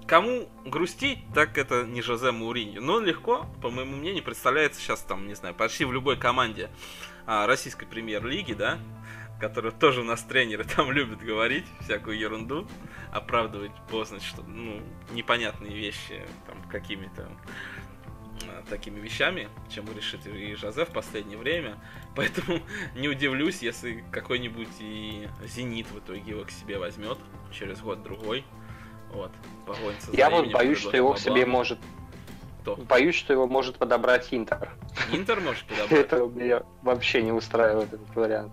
Кому грустить, так это не Жозе Мауриньо. Но легко, по моему мнению, представляется сейчас там, не знаю, почти в любой команде а, российской премьер-лиги, да, которые тоже у нас тренеры там любят говорить всякую ерунду, оправдывать поздно, что, ну, непонятные вещи там какими-то а, такими вещами, чем решит и Жозе в последнее время. Поэтому не удивлюсь, если какой-нибудь и Зенит в итоге его к себе возьмет через год-другой. Вот. Погонится Я вот боюсь, что его к себе может... Кто? Боюсь, что его может подобрать Интер. Интер может подобрать? Это меня вообще не устраивает этот вариант.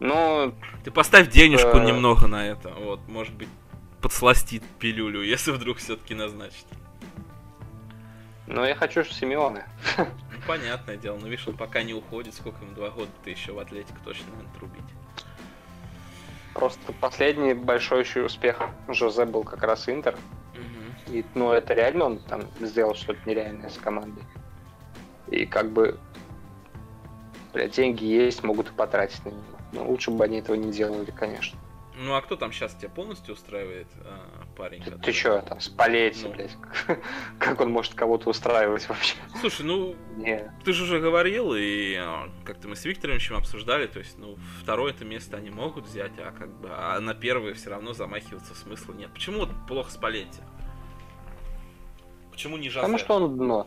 Ну... Ты поставь денежку э, немного на это. Вот, может быть, подсластит пилюлю, если вдруг все-таки назначит. Ну, я хочу, что Симеоне. Ну, понятное дело, но видишь, он пока не уходит, сколько ему, два года ты еще в Атлетику точно надо трубить. Просто последний большой еще успех Жозе был как раз Интер. Угу. И, ну, это реально он там сделал что-то нереальное с командой. И как бы, блядь, деньги есть, могут и потратить на него. Но лучше бы они этого не делали, конечно. Ну а кто там сейчас тебя полностью устраивает, а, парень? Ты, ты чё, там, спалеть, ну. блядь? как он может кого-то устраивать вообще? Слушай, ну, не. ты же уже говорил, и а, как-то мы с Викторовичем обсуждали, то есть, ну, второе это место они могут взять, а как бы, а на первое все равно замахиваться смысла нет. Почему вот плохо спалеть? Почему не Жазе? Потому что он дно.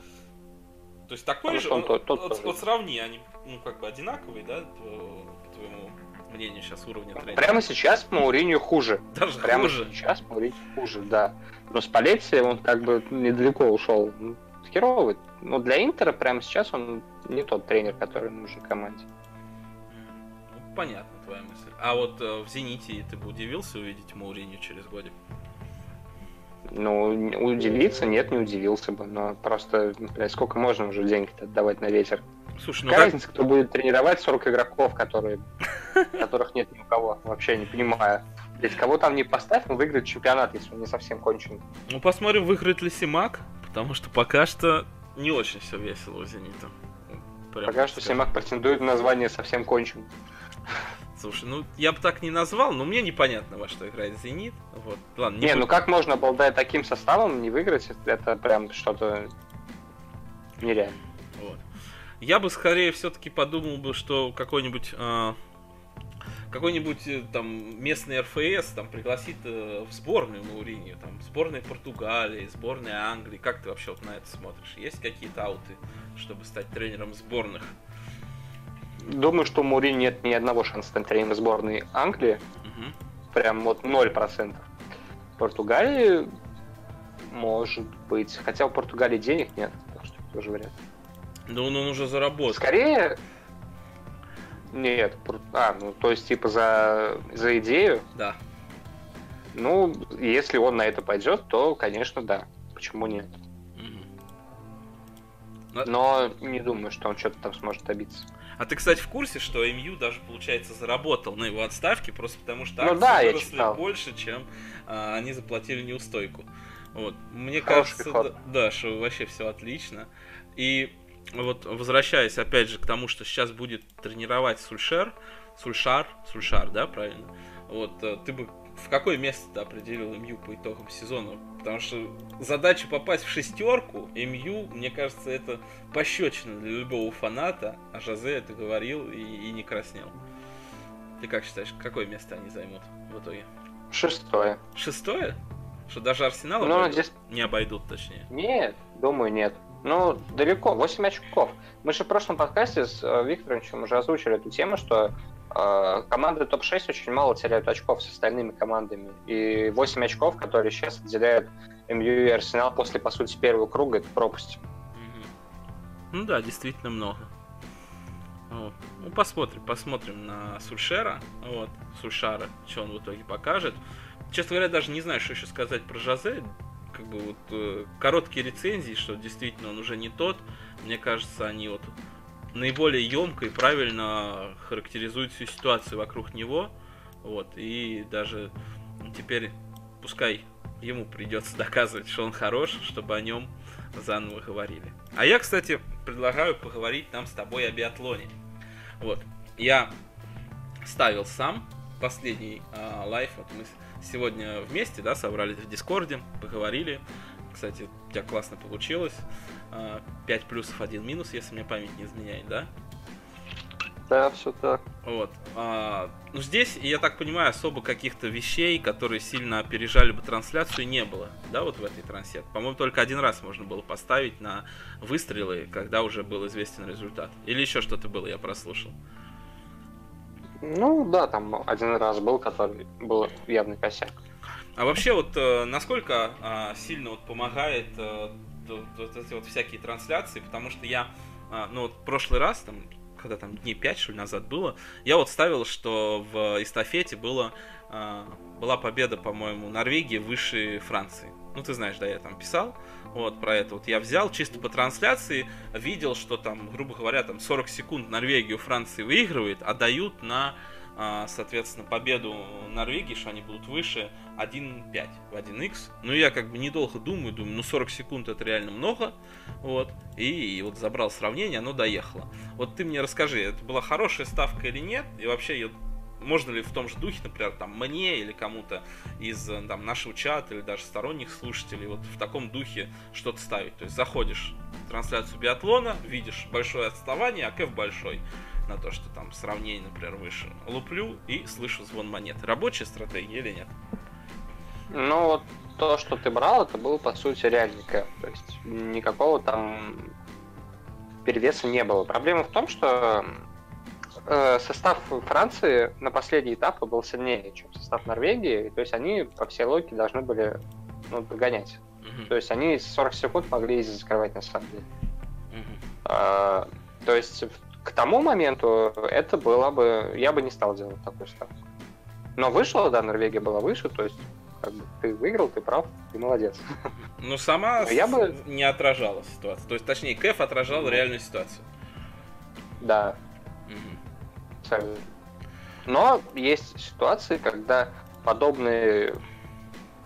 То есть такой Потому же, он, он, тот, тот, вот, вот сравни, они, ну, как бы одинаковые, да, по твоему мнению сейчас уровня тренера? Прямо сейчас Мауриню хуже. Даже Прямо хуже? сейчас Мауриню хуже, да. Но Спалетти, он как бы недалеко ушел. Ну, херовый. Но для Интера прямо сейчас он не тот тренер, который нужен команде. Ну, понятно твоя мысль. А вот э, в Зените ты бы удивился увидеть Мауриню через годик? Ну, удивиться, нет, не удивился бы, но просто, блядь, сколько можно уже деньги отдавать на ветер? Слушай, ну Какая как... разница, кто будет тренировать 40 игроков, которые... которых нет ни у кого, вообще не понимаю. Ведь кого там не поставь, он выиграет чемпионат, если он не совсем кончен. Ну, посмотрим, выиграет ли Симак, потому что пока что не очень все весело у Зенита. Прям пока что Симак претендует на название совсем кончен. Слушай, ну я бы так не назвал, но мне непонятно, во что играет Зенит. Вот. Ладно, не, не ну как можно, обладая таким составом, не выиграть? Это прям что-то нереально. Я бы скорее все-таки подумал бы, что какой-нибудь э, какой-нибудь там местный РФС там пригласит э, в сборную Мауринию, там сборная Португалии, сборная Англии. Как ты вообще вот на это смотришь? Есть какие-то ауты, чтобы стать тренером сборных? Думаю, что у Мури нет ни одного шанса стать тренером сборной Англии. Угу. Прям вот 0%. Португалии может быть. Хотя у Португалии денег нет, так что тоже вариант. Да он, он уже заработал. Скорее... Нет, а, ну то есть типа за, за идею? Да. Ну, если он на это пойдет, то, конечно, да. Почему нет? Но не думаю, что он что-то там сможет добиться. А ты, кстати, в курсе, что МЮ даже, получается, заработал на его отставке, просто потому что ну, акции да, выросли больше, чем а, они заплатили неустойку. Вот. Мне Хороший кажется, да, да, что вообще все отлично. И вот возвращаясь опять же к тому, что сейчас будет тренировать Сульшер, Сульшар, Сульшар, да, правильно? Вот, э, ты бы в какое место ты определил МЮ по итогам сезона? Потому что задача попасть в шестерку МЮ, мне кажется, это пощечина для любого фаната, а Жозе это говорил и, и не краснел. Ты как считаешь, какое место они займут в итоге? Шестое. Шестое? Что даже Арсенал Ну, здесь... не обойдут, точнее. Нет, думаю, нет. Ну, далеко, 8 очков. Мы же в прошлом подкасте с э, Викторовичем уже озвучили эту тему, что э, команды топ-6 очень мало теряют очков с остальными командами. И 8 очков, которые сейчас отделяют МЮ и Арсенал после, по сути, первого круга, это пропасть. Ну да, действительно много. Вот. Ну, посмотрим, посмотрим на Сульшера, вот, Сульшара, что он в итоге покажет. Честно говоря, даже не знаю, что еще сказать про Жозе. Как бы вот э, короткие рецензии, что действительно он уже не тот. Мне кажется, они вот наиболее емко и правильно характеризуют всю ситуацию вокруг него. Вот, и даже теперь пускай ему придется доказывать, что он хорош, чтобы о нем заново говорили. А я, кстати, предлагаю поговорить нам с тобой о биатлоне. Вот, я ставил сам последний а, лайф, вот мы сегодня вместе, да, собрались в Дискорде, поговорили. Кстати, у тебя классно получилось. 5 плюсов, 1 минус, если мне память не изменяет, да? Да, все так. Вот. А, ну, здесь, я так понимаю, особо каких-то вещей, которые сильно опережали бы трансляцию, не было, да, вот в этой трансляции. По-моему, только один раз можно было поставить на выстрелы, когда уже был известен результат. Или еще что-то было, я прослушал. Ну, да, там один раз был, который был явный косяк. А вообще, вот э, насколько а, сильно вот помогает э, вот эти вот всякие трансляции, потому что я, а, ну вот в прошлый раз, там, когда там дней 5, что ли, назад было, я вот ставил, что в эстафете было, а, была победа, по-моему, Норвегии выше Франции. Ну, ты знаешь, да, я там писал, вот, про это вот я взял чисто по трансляции, видел, что там, грубо говоря, там 40 секунд Норвегию Франции выигрывает, а дают на, а, соответственно, победу Норвегии, что они будут выше 1.5 в 1x. Ну, я как бы недолго думаю, думаю, ну 40 секунд это реально много, вот, и, вот забрал сравнение, оно доехало. Вот ты мне расскажи, это была хорошая ставка или нет, и вообще её- можно ли в том же духе, например, там, мне или кому-то из э, там, нашего чата или даже сторонних слушателей вот в таком духе что-то ставить. То есть заходишь в трансляцию биатлона, видишь большое отставание, а кэф большой на то, что там сравнение, например, выше. Луплю и слышу звон монеты. Рабочая стратегия или нет? Ну, вот то, что ты брал, это был, по сути, реальный кэп. То есть никакого там перевеса не было. Проблема в том, что э, состав Франции на последние этапы был сильнее, чем состав Норвегии. То есть они по всей логике должны были ну, догонять. Мгм, То есть они 40 секунд могли закрывать на самом деле. мгм. А, то есть к тому моменту это было бы... Я бы не стал делать такую ставку. Но вышло, да, Норвегия была выше, то есть как бы, ты выиграл, ты прав, ты молодец. Но сама Я бы- не отражала ситуацию. То есть, точнее, кэф отражал Ну. реальную ситуацию. Да. Абсолютно. Но есть ситуации, когда подобные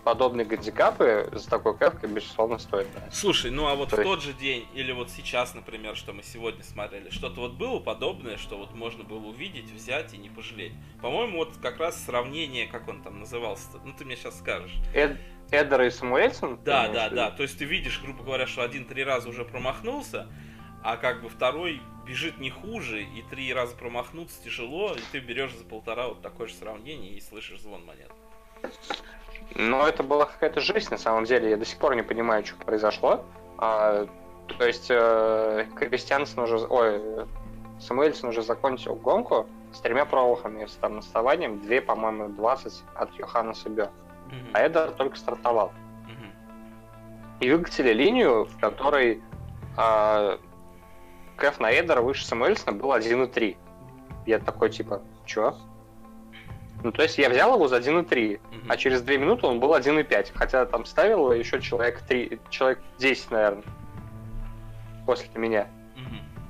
подобные гандикапы за такой кэфкой, безусловно, стоит. Слушай, ну а вот То в есть- тот же день, или вот сейчас, например, что мы сегодня смотрели, что-то вот было подобное, что вот можно было увидеть, взять и не пожалеть. По-моему, вот как раз сравнение, как он там назывался, ну ты мне сейчас скажешь. Эд, Эдера и Самуэльсон? Да, да, да. То есть ты видишь, грубо говоря, что один три раза уже промахнулся, а как бы второй бежит не хуже, и три раза промахнуться тяжело, и ты берешь за полтора вот такое же сравнение и слышишь звон монет. Но это была какая-то жизнь, на самом деле. Я до сих пор не понимаю, что произошло. А, то есть э, Кристиансен уже... Ой, э, Самуэльсон уже закончил гонку с тремя промахами, с там отставанием, две, по-моему, 20 от Йоханнеса Бё. Мгм. А Эдер только стартовал. Мгм. И выкатили линию, в которой а, кэф на Эдера выше Самуэльсона был 1.3. Я такой, типа, чё? Ну, то есть я взял его за 1.3, Мгм. а через 2 минуты он был 1.5. Хотя там ставил еще человек 3, человек 10, наверное. после меня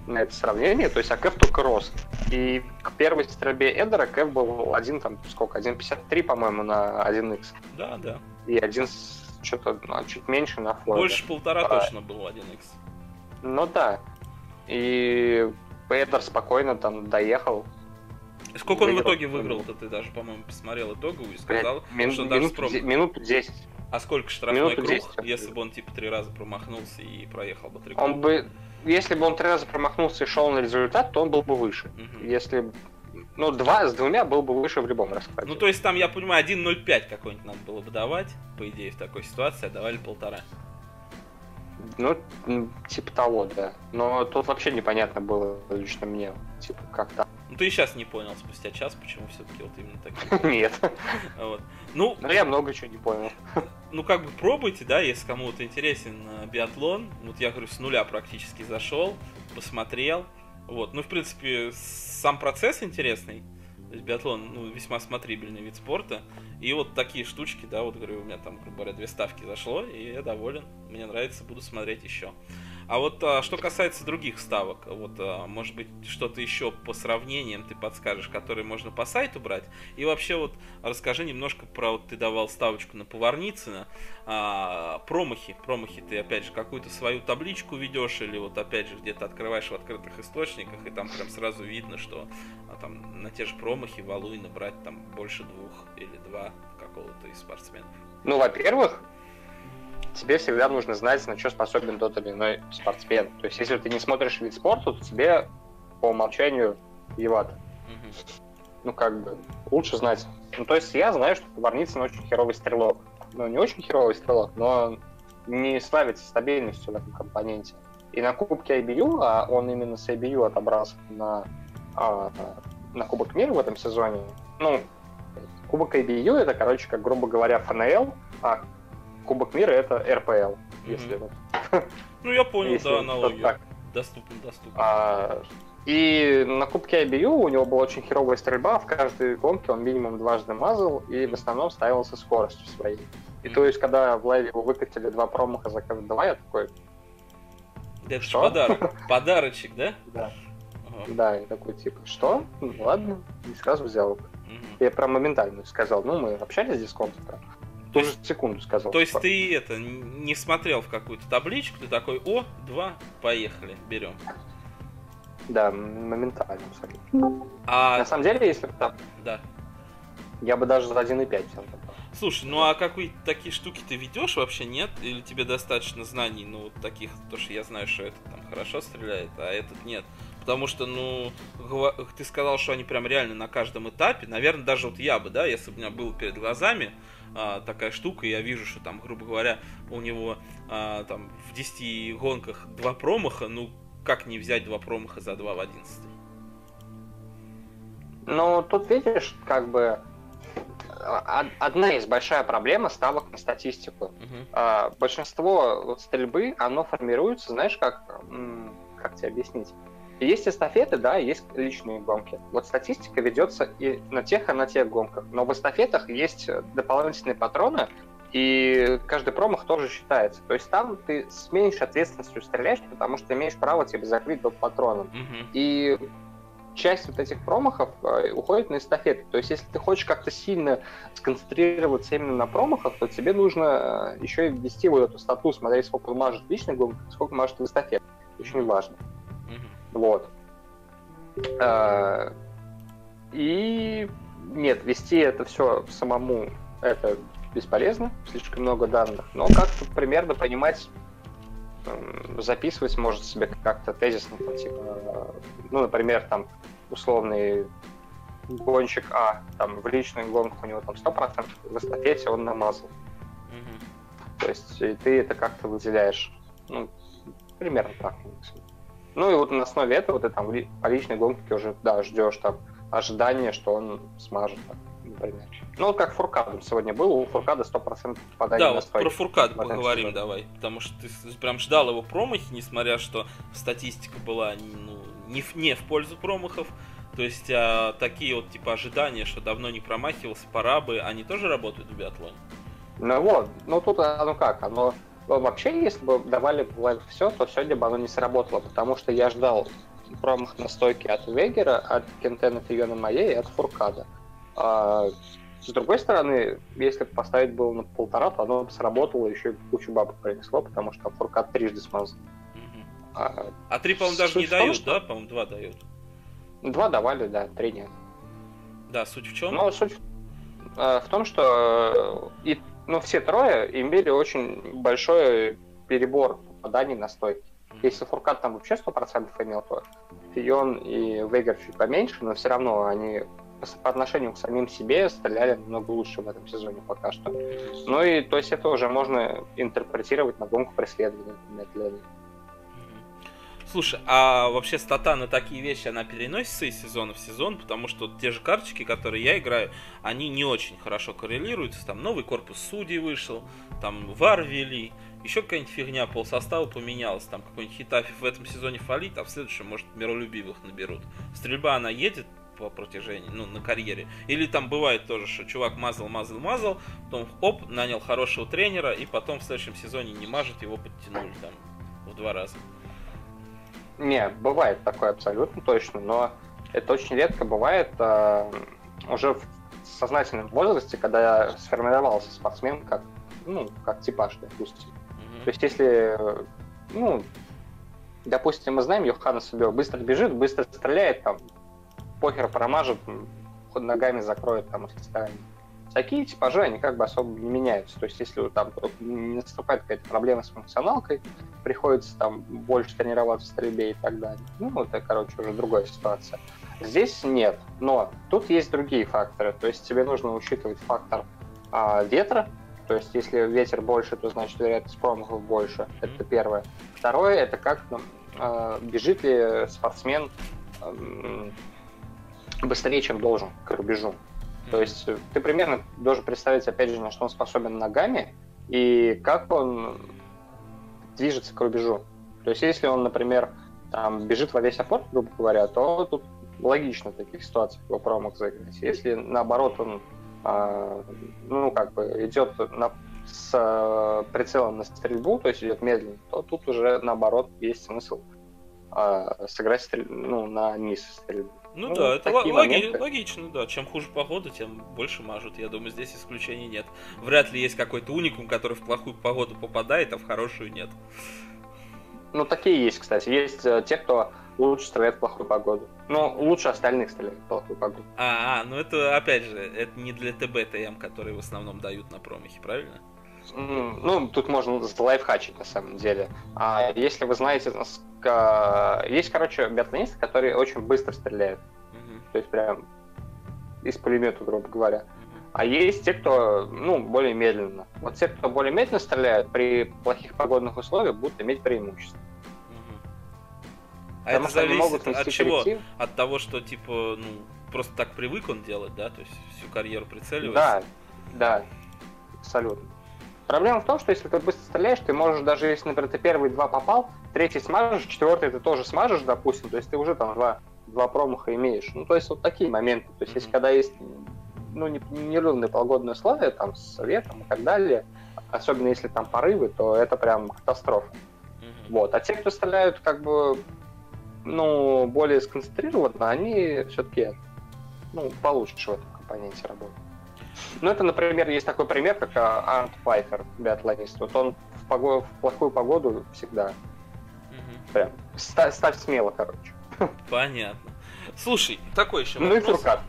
на это сравнение, то есть а Кэв только рос. И к первой стрельбе Эдера Кэв был один, там, сколько, 1.53, по-моему, на 1x. Да, да. И один что-то ну, чуть меньше на Флойда. Больше полтора а, точно был 1x. Ну да. И Эдер спокойно там доехал. Сколько он в итоге выиграл-то? Ты даже, по-моему, посмотрел итоговую и сказал, Мин, что даже минут, с Минут 10. А сколько штрафной круг, 10, если бы он типа три раза промахнулся и проехал бы три круга? Он бы если бы он три раза промахнулся и шел на результат, то он был бы выше. Угу. Если ну, два с двумя был бы выше в любом раскладе. Ну, то есть там, я понимаю, 1.05 какой-нибудь надо было бы давать, по идее, в такой ситуации, а давали полтора. Ну, типа того, да. Но тут вообще непонятно было лично мне, типа, как там. Ну, ты и сейчас не понял спустя час, почему все-таки вот именно так. Нет. Вот. Ну, Но я много чего не понял. Ну, как бы пробуйте, да, если кому-то интересен э, биатлон. Вот я говорю, с нуля практически зашел, посмотрел. Вот. Ну, в принципе, сам процесс интересный. То есть биатлон, ну, весьма смотрибельный вид спорта. И вот такие штучки, да, вот говорю, у меня там, грубо говоря, две ставки зашло, и я доволен. Мне нравится, буду смотреть еще. А вот а, что касается других ставок, вот, а, может быть, что-то еще по сравнениям ты подскажешь, которые можно по сайту брать? И вообще вот расскажи немножко про, вот ты давал ставочку на Поварницына, а, промахи, промахи ты опять же какую-то свою табличку ведешь или вот опять же где-то открываешь в открытых источниках и там прям сразу видно, что а, там на те же промахи валуй набрать там больше двух или два какого-то из спортсменов. Ну, во-первых, тебе всегда нужно знать, на что способен тот или иной спортсмен. То есть, если ты не смотришь вид спорта, то тебе по умолчанию евато. mm Ну, как бы, лучше знать. Ну, то есть, я знаю, что Варницын очень херовый стрелок. Ну, не очень херовый стрелок, но не славится стабильностью в этом компоненте. И на Кубке IBU, а он именно с IBU отобрался на, а, на Кубок мира в этом сезоне, ну, Кубок IBU это, короче, как, грубо говоря, ФНЛ, а Кубок мира это РПЛ, если вот. Ну я понял, да, аналогию. Так. Доступен, доступен. А, и на Кубке IBU у него была очень херовая стрельба, в каждой гонке он минимум дважды мазал и в основном ставился скоростью своей. И mm-hmm. то есть, когда в лайве его выкатили два промаха за КВ-2, я такой... Это что? подарок. Подарочек, да? Да. Да, я такой, типа, что? Ну, ладно, и сразу взял. Я прям моментально сказал, ну, мы общались здесь с Дискорде, то есть, секунду сказал. То есть ты это не смотрел в какую-то табличку, ты такой, о, два, поехали, берем. Да, моментально абсолютно. А... На самом деле, если бы там... Да. Я бы даже за 1.5 взял. Слушай, ну а какие такие штуки ты ведешь вообще, нет? Или тебе достаточно знаний, ну, таких, то, что я знаю, что этот там хорошо стреляет, а этот нет? Потому что, ну, ты сказал, что они прям реально на каждом этапе. Наверное, даже вот я бы, да, если бы у меня было перед глазами а, такая штука, и я вижу, что там, грубо говоря, у него а, там в 10 гонках два промаха, ну, как не взять два промаха за два в 11? Ну, тут видишь, как бы а, одна есть большая проблема ставок на статистику. Uh-huh. Большинство стрельбы, оно формируется, знаешь, как, как тебе объяснить? Есть эстафеты, да, есть личные гонки. Вот статистика ведется и на тех, и на тех гонках. Но в эстафетах есть дополнительные патроны, и каждый промах тоже считается. То есть там ты с меньшей ответственностью стреляешь, потому что имеешь право тебе закрыть доп. патроном. Mm-hmm. И часть вот этих промахов э, уходит на эстафеты. То есть, если ты хочешь как-то сильно сконцентрироваться именно на промахах, то тебе нужно э, еще и ввести вот эту стату, смотреть, сколько мажет в личных гонках, сколько мажет в эстафетах. Очень важно. Вот. А, и нет, вести это все самому это бесполезно, слишком много данных, но как-то примерно понимать, записывать может себе как-то тезисно, типа, ну, например, там, условный гонщик А, там, в личных гонках у него там 100%, в эстафете он намазал. Mm-hmm. То есть, и ты это как-то выделяешь. Ну, примерно так. Ну и вот на основе этого ты там по личной гонке уже, да, ждешь там ожидания, что он смажет, например. Ну, вот как Фуркадом сегодня был, у Фуркада 100% попадания да, на вот про Фуркад поговорим сезон. давай, потому что ты прям ждал его промахи, несмотря что статистика была ну, не, в, не в пользу промахов, то есть а, такие вот типа ожидания, что давно не промахивался, пора бы, они тоже работают в биатлоне? Ну вот, ну тут оно как, оно вообще, если бы давали лайв все, то сегодня бы оно не сработало, потому что я ждал промах на стойке от Вегера, от Кентена Фиона моей и от Фуркада. А, с другой стороны, если поставить было на полтора, то оно бы сработало, еще и кучу бабок принесло, потому что Фуркад трижды смазал. А, а три, по-моему, даже не дают, что... да? По-моему, два дают. Два давали, да, три нет. Да, суть в чем? Ну, суть э, в том, что э, и, ну, все трое имели очень большой перебор попаданий на стойки. Если Фуркат там вообще 100% имел, то Фион и Вейгер чуть поменьше, но все равно они по отношению к самим себе стреляли намного лучше в этом сезоне пока что. Ну и то есть это уже можно интерпретировать на гонку преследования, например, для них. Слушай, а вообще стата на такие вещи, она переносится из сезона в сезон, потому что те же карточки, которые я играю, они не очень хорошо коррелируются. Там новый корпус судей вышел, там вар ввели, еще какая-нибудь фигня, пол состава поменялась, там какой-нибудь хитафи в этом сезоне фалит, а в следующем, может, миролюбивых наберут. Стрельба, она едет по протяжении, ну, на карьере. Или там бывает тоже, что чувак мазал, мазал, мазал, потом оп, нанял хорошего тренера, и потом в следующем сезоне не мажет, его подтянули там в два раза. Не, бывает такое абсолютно точно, но это очень редко бывает э, уже в сознательном возрасте, когда сформировался спортсмен как, ну, как типаж, допустим. Mm-hmm. То есть если, ну, допустим, мы знаем, Йохана себе быстро бежит, быстро стреляет, там, похер промажет, ход ногами закроет там расстояние. Такие типажи, они как бы особо не меняются. То есть, если там не наступает какая-то проблема с функционалкой, приходится там больше тренироваться в стрельбе и так далее. Ну, это, короче, уже другая ситуация. Здесь нет, но тут есть другие факторы. То есть тебе нужно учитывать фактор а, ветра, то есть если ветер больше, то значит вероятность промахов больше. Это первое. Второе, это как а, бежит ли спортсмен быстрее, чем должен к рубежу. То есть ты примерно должен представить, опять же, на что он способен ногами и как он движется к рубежу. То есть если он, например, там, бежит во весь опор, грубо говоря, то тут логично в таких ситуациях его промах заиграть. Если наоборот он э, ну, как бы идет на, с э, прицелом на стрельбу, то есть идет медленно, то тут уже наоборот есть смысл э, сыграть стрель... ну, на низ стрельбы. Ну, ну да, это логи- логично, да. Чем хуже погода, тем больше мажут. Я думаю, здесь исключений нет. Вряд ли есть какой-то уникум, который в плохую погоду попадает, а в хорошую нет. Ну, такие есть, кстати. Есть э, те, кто лучше стреляет в плохую погоду. Ну, лучше остальных стреляет в плохую погоду. А, а, ну это, опять же, это не для ТБ ТМ, которые в основном дают на промахи, правильно? Ну, тут можно лайфхачить на самом деле. А если вы знаете, есть, короче, биатлонисты, которые очень быстро стреляют. Mm-hmm. То есть прям из пулемета, грубо говоря. А есть те, кто, ну, более медленно. Вот те, кто более медленно стреляют, при плохих погодных условиях будут иметь преимущество. А Потому это зависит от чего? Коллектив. От того, что, типа, ну, просто так привык он делать, да? То есть всю карьеру прицеливается? Да, да, абсолютно. Проблема в том, что если ты быстро стреляешь, ты можешь даже если, например, ты первые два попал, третий смажешь, четвертый ты тоже смажешь, допустим, то есть ты уже там два, два промаха имеешь. Ну, то есть вот такие моменты. То есть если когда есть ну, неровные погодные условия, там, с ветром и так далее, особенно если там порывы, то это прям катастрофа. Вот. А те, кто стреляют как бы ну, более сконцентрированно, они все-таки ну, получше в этом компоненте работают. Ну, это, например, есть такой пример, как Арнт Пайфер, биатлонист. Вот он в, погоду, в плохую погоду всегда. Угу. Прям ставь, ставь смело, короче. Понятно. Слушай, такой еще вопрос. Ну и Фуркат.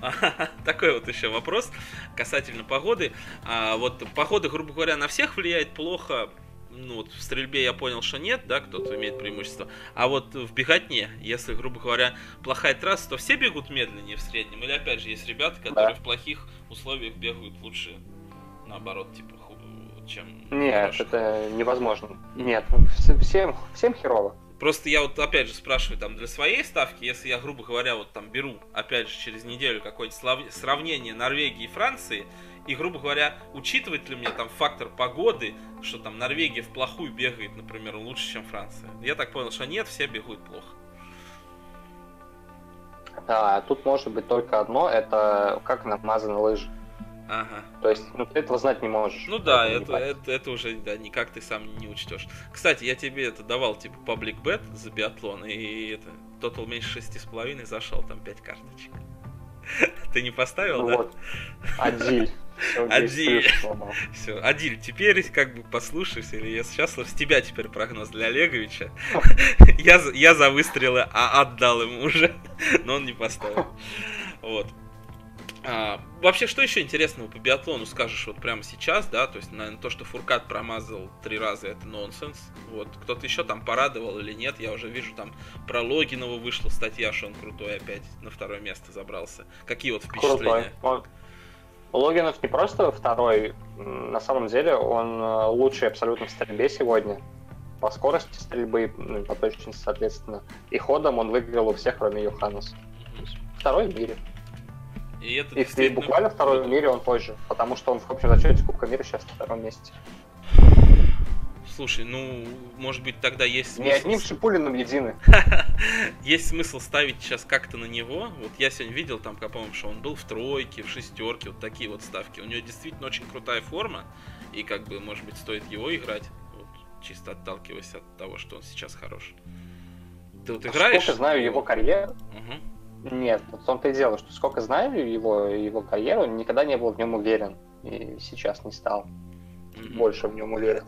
Такой вот еще вопрос касательно погоды. А, вот погода, грубо говоря, на всех влияет плохо ну вот в стрельбе я понял, что нет, да, кто-то имеет преимущество. А вот в беготне, если, грубо говоря, плохая трасса, то все бегут медленнее в среднем. Или опять же есть ребята, которые да. в плохих условиях бегают лучше, наоборот, типа, чем... Нет, это невозможно. Нет, всем, всем херово. Просто я вот опять же спрашиваю там для своей ставки, если я, грубо говоря, вот там беру, опять же, через неделю какое-нибудь сравнение Норвегии и Франции, и, грубо говоря, учитывает ли мне там фактор погоды, что там Норвегия в плохую бегает, например, лучше, чем Франция? Я так понял, что нет, все бегают плохо. Да, тут может быть только одно, это как намазаны лыжи. Ага. То есть, ну, ты этого знать не можешь. Ну да, это, это, это уже да, никак ты сам не учтешь. Кстати, я тебе это давал типа паблик бет за биатлон, и это тотал меньше шести с половиной зашел, там 5 карточек. Ты не поставил, Ну да? вот, Адиль. Все, Адиль, теперь как бы послушайся, или я сейчас с тебя теперь прогноз для Олеговича. Я, я за выстрелы а отдал ему уже, но он не поставил. Вот. А, вообще, что еще интересного по биатлону скажешь вот прямо сейчас, да? То есть, наверное, то, что Фуркат промазал три раза, это нонсенс. Вот. Кто-то еще там порадовал или нет, я уже вижу, там про Логинова вышла статья, что он крутой опять на второе место забрался. Какие вот Крутой. впечатления? Он- Логинов не просто второй, на самом деле он э, лучший абсолютно в стрельбе сегодня. По скорости стрельбы, по точности, соответственно. И ходом он выиграл у всех, кроме Йоханнеса. Второй в мире. И это И действительно буквально второй в мире он позже, потому что он в общем зачете Кубка мира сейчас на втором месте. Слушай, ну, может быть, тогда есть Не смысл... одним Шипулиным едины. Есть смысл ставить сейчас как-то на него. Вот я сегодня видел там, по-моему, что он был в тройке, в шестерке, вот такие вот ставки. У него действительно очень крутая форма, и как бы, может быть, стоит его играть, вот, чисто отталкиваясь от того, что он сейчас хорош. Ты вот играешь? Сколько знаю его карьеру, Мгм. нет, вот в том-то и дело, что сколько знаю его, его карьеру, никогда не был в нем уверен. И сейчас не стал Мгм. больше в нем уверен.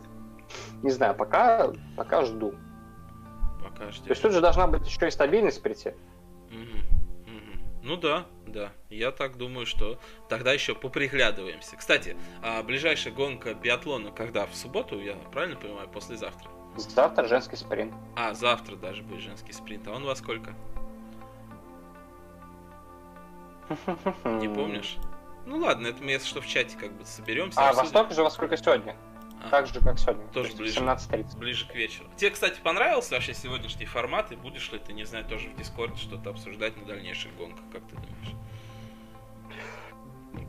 Не знаю, пока, пока жду. Пока ждёшь. То есть тут же должна быть еще и стабильность прийти. Мгм. Мгм. Ну да, да. Я так думаю, что тогда еще поприглядываемся. Кстати, а ближайшая гонка биатлона когда? В субботу, я правильно понимаю, послезавтра? Завтра женский спринт. А, завтра даже будет женский спринт. А он во сколько? Не помнишь? Ну ладно, это мы, если что, в чате как бы соберемся. А, обсудим. Восток же во сколько сегодня? А, Так же, как сегодня. Тоже То ближе. есть 17.30. Ближе к вечеру. Тебе, кстати, понравился вообще сегодняшний формат? И будешь ли ты, не знаю, тоже в Дискорде что-то обсуждать на дальнейших гонках, как ты думаешь?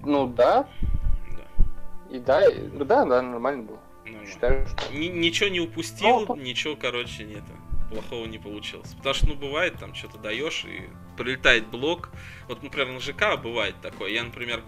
Ну да, Да. и да, и- ну да, да, нормально было. Ну, Считаю, что... Ни- ничего не упустил, Ну, ничего, короче, нет, плохого не получилось. Потому что, ну, бывает, там что-то даешь, и прилетает блок. Вот, например, на ЖК бывает такое. Я, например,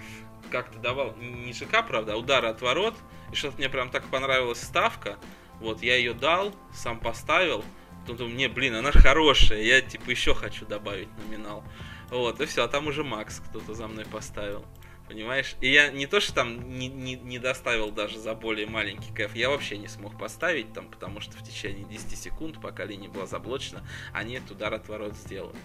как-то давал, не ЖК, правда, а удар от ворот, и что-то мне прям так понравилась ставка. Вот, я ее дал, сам поставил, потом думаю, не, блин, она хорошая, я, типа, еще хочу добавить номинал. Вот, и все, а там уже Макс кто-то за мной поставил. Понимаешь? И я не то, что там не, не, не доставил даже за более маленький кэф, я вообще не смог поставить там, потому что в течение 10 секунд, пока линия была заблочена, они этот удар от ворот сделали.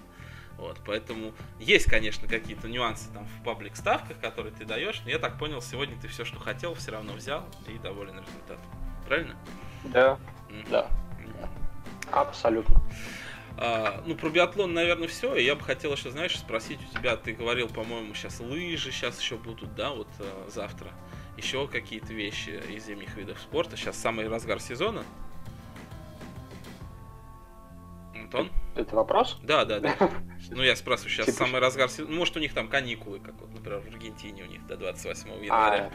Вот, поэтому есть, конечно, какие-то нюансы там в паблик ставках, которые ты даешь, но я так понял, сегодня ты все, что хотел, все равно взял и доволен результатом. Правильно? Да, Мгм. да, Мгм. абсолютно. А, ну, про биатлон, наверное, все. И я бы хотел еще, знаешь, спросить у тебя, ты говорил, по-моему, сейчас лыжи сейчас еще будут, да, вот а, завтра. Еще какие-то вещи из зимних видов спорта. Сейчас самый разгар сезона. Антон? Это вопрос? Да, да, да. Ну, я спрашиваю, сейчас Типа самый разгар. Ну, может, у них там каникулы, как вот, например, в Аргентине у них до 28 А, января.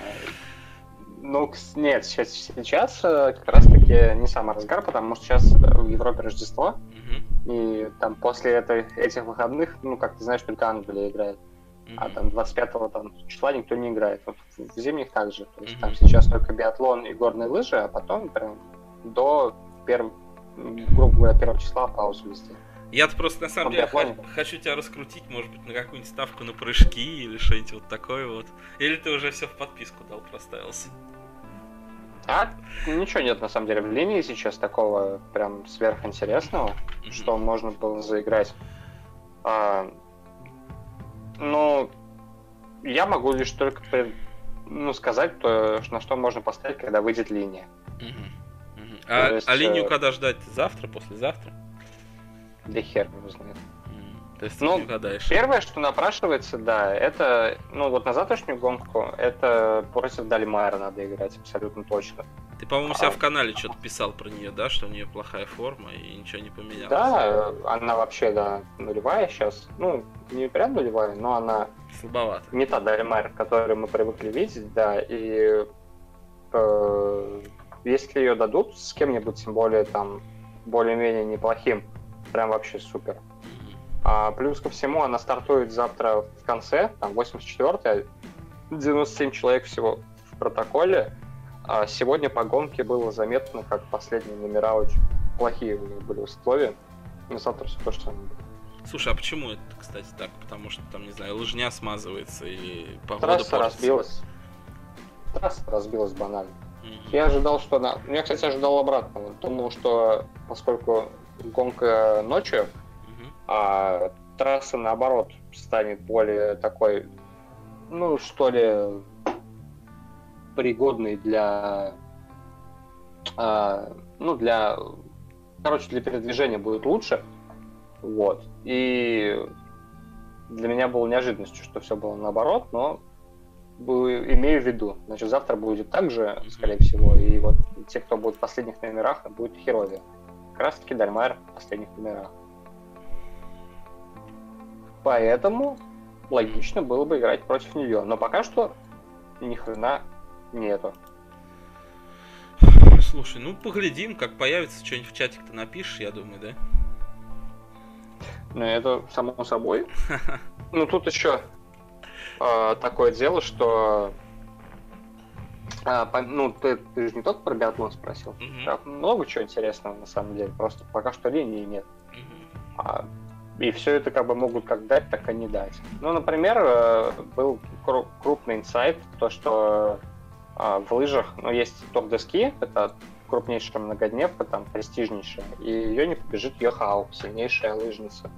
ну, кс- нет, сейчас, сейчас э, как раз-таки не самый разгар, потому что сейчас э, в Европе Рождество, Мгм, и там после этой, этих выходных, ну, как ты знаешь, только Англия играет, а мгм. там 25 там, числа никто не играет. Вот в зимних также. То есть там Мгм. сейчас только биатлон и горные лыжи, а потом прям до первого, грубо говоря, первого числа паузу везде. Я-то просто на самом деле ха- хочу тебя раскрутить, может быть, на какую-нибудь ставку на прыжки или что-нибудь вот такое вот. Или ты уже все в подписку дал, проставился. А ничего нет, на самом деле, в линии сейчас такого прям сверхинтересного. Мгм. что можно было заиграть. А, ну, я могу лишь только ну, сказать, то, на что можно поставить, когда выйдет линия. Мгм. А, есть, а линию э, когда ждать? Завтра, послезавтра? Для хер его знает. То есть Ну, угадаешь. Первое, что напрашивается, да, это, ну вот на завтрашнюю гонку, это против Дальмайера надо играть абсолютно точно. Ты, по-моему, себя а- в канале что-то писал про нее, да, что у нее плохая форма и ничего не поменялось. Да, она вообще, да, нулевая сейчас. Ну, не прям нулевая, но она Слабовато. не та Дальмайер, которую мы привыкли видеть, да, и э, если ее дадут с кем-нибудь, тем более там более-менее неплохим, прям вообще супер. А плюс ко всему, она стартует завтра в конце, там 84-я, 97 человек всего в протоколе. А сегодня по гонке было заметно, как последние номера очень плохие у них были условия. На завтра все то же самое. Слушай, а почему это, кстати, так? Потому что там, не знаю, лыжня смазывается или погода Трасса портится? разбилась. Трасса разбилась банально. Я ожидал, что она... Я, кстати, ожидал обратного. Думал, что поскольку гонка ночью, а трасса, наоборот, станет более такой, ну, что ли, пригодной для... а, ну, для... Короче, для передвижения будет лучше. Вот. И для меня было неожиданностью, что все было наоборот, но имею в виду. Значит, завтра будет так же, скорее всего, и вот те, кто будет в последних номерах, будет Херовия. Как раз таки Дальмайер в последних номерах. Поэтому логично было бы играть против нее. Но пока что ни хрена нету. Слушай, ну поглядим, как появится, что-нибудь в чатик-то напишешь, я думаю, да? Ну, это само собой. Ну, тут еще а, такое дело, что... а, по- ну, ты, ты же не только про биатлон спросил. Мгм. Там много чего интересного, на самом деле. Просто пока что линии нет. Мгм. А, и все это как бы могут как дать, так и не дать. Ну, например, э, был кру- крупный инсайт, то, что в лыжах, ну, есть топ доски, это крупнейшая многодневка, там, престижнейшая, и ее не побежит Йохау, сильнейшая лыжница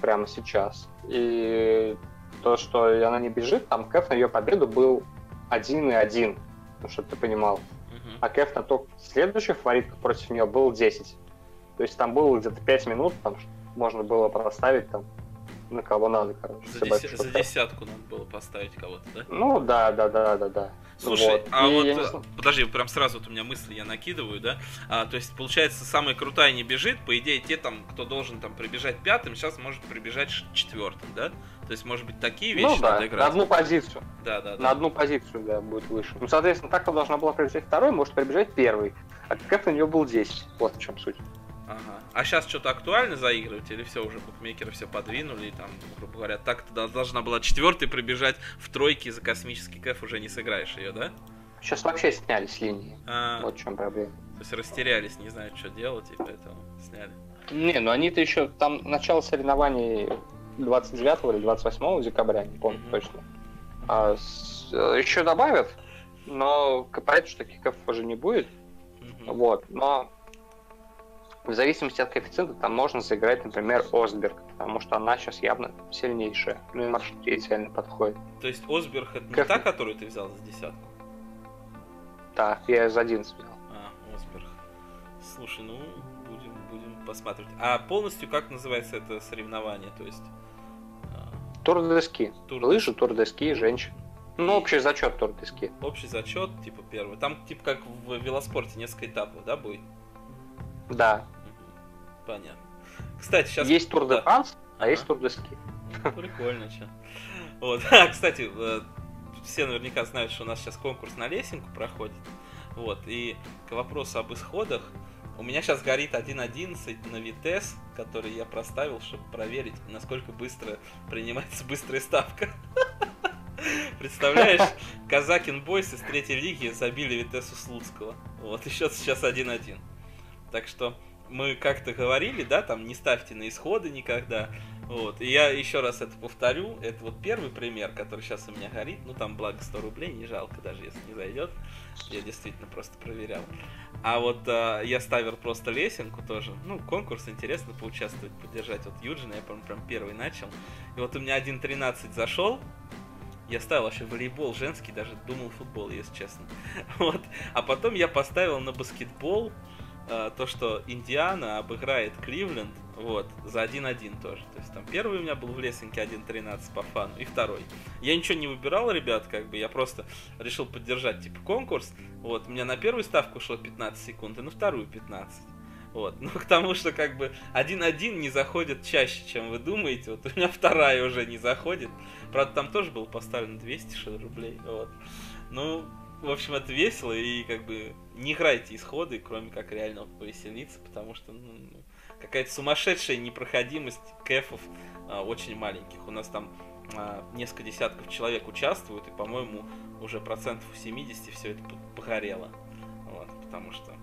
прямо сейчас. И то, что она не бежит, там Кэф на ее победу был 1,1, ну, чтобы ты понимал. Мгм. А Кэф на то следующих фаворитов против нее был 10. То есть там было где-то 5 минут, там можно было проставить там на кого надо, короче. За, деся- за десятку надо было поставить кого-то, да? Ну да, да, да, да, да. Слушай, Вот. а И вот, я э, подожди, прям сразу вот у меня мысли я накидываю, да? А, то есть, получается, самая крутая не бежит, по идее, те там, кто должен там прибежать пятым, сейчас может прибежать четвертым, да? То есть, может быть, такие вещи ну да, надо на играть. одну позицию. Да, да, да. На одну позицию, да, будет выше. Ну, соответственно, так как должна была прибежать второй, может прибежать первый. А Кэф на нее был 10. Вот в чем суть. Ага. А сейчас что-то актуально заигрывать или все уже букмекеры все подвинули и там, грубо говоря, так то должна была четвертый прибежать в тройке за космический кэф уже не сыграешь ее, да? Сейчас вообще сняли с линии. А, Вот в чем проблема. То есть растерялись, не знают, что делать, и поэтому сняли. Не, ну они-то еще там начало соревнований 29 или 28 декабря, не помню Мгм. точно. А с- э, еще добавят, но понятно, что таких кэфов уже не будет. Мгм. Вот, но в зависимости от коэффициента там можно заиграть, например, Осберг, потому что она сейчас явно сильнейшая. Ну и маршрут ей идеально подходит. То есть Осберг это не та, которую ты взял за десятку? Да, я из 11 взял. А, Осберг. Слушай, ну, будем, будем посматривать. А полностью как называется это соревнование? То есть... а, Тур доски. тур- Лыжи, тур доски, женщин. Ну, общий зачет тур доски. Общий зачет, типа первый. Там, типа, как в велоспорте, несколько этапов, да, будет? Да. Понятно. Кстати, сейчас... Есть тур де. Франс, а есть тур доски. Прикольно, че. Вот. А, кстати, э, все наверняка знают, что у нас сейчас конкурс на лесенку проходит. Вот. И к вопросу об исходах. У меня сейчас горит 1.11 на Витес, который я проставил, чтобы проверить, насколько быстро принимается быстрая ставка. Представляешь, Казакин Бойс из третьей лиги забили Витесу Слуцкого. Вот, и счет сейчас 1-1. Так что мы как-то говорили, да, там не ставьте на исходы никогда. Вот. И я еще раз это повторю. Это вот первый пример, который сейчас у меня горит. Ну, там, благо, 100 рублей, не жалко, даже если не зайдет. Я действительно просто проверял. А вот а, я ставил просто лесенку тоже. Ну, конкурс интересно поучаствовать, поддержать. Вот Юджина, я, по-моему, прям первый начал. И вот у меня 1.13 зашел. Я ставил вообще волейбол женский, даже думал футбол, если честно. Вот. А потом я поставил на баскетбол э, то, что Индиана обыграет Кливленд, вот, за 1-1 тоже. То есть там первый у меня был в лесенке 1-13 по фану, и второй. Я ничего не выбирал, ребят, как бы, я просто решил поддержать, типа, конкурс. Вот, у меня на первую ставку ушло 15 секунд, и на вторую 15. Вот, ну, к тому, что, как бы, 1-1 не заходит чаще, чем вы думаете. Вот у меня вторая уже не заходит. Правда, там тоже было поставлено 200 что ли, рублей, вот. Ну, в общем, это весело, и как бы не играйте исходы, кроме как реально повеселиться, потому что ну, ну, какая-то сумасшедшая непроходимость кэфов а, очень маленьких. У нас там а, несколько десятков человек участвуют, и, по-моему, уже процентов 70 все это погорело. Вот, потому что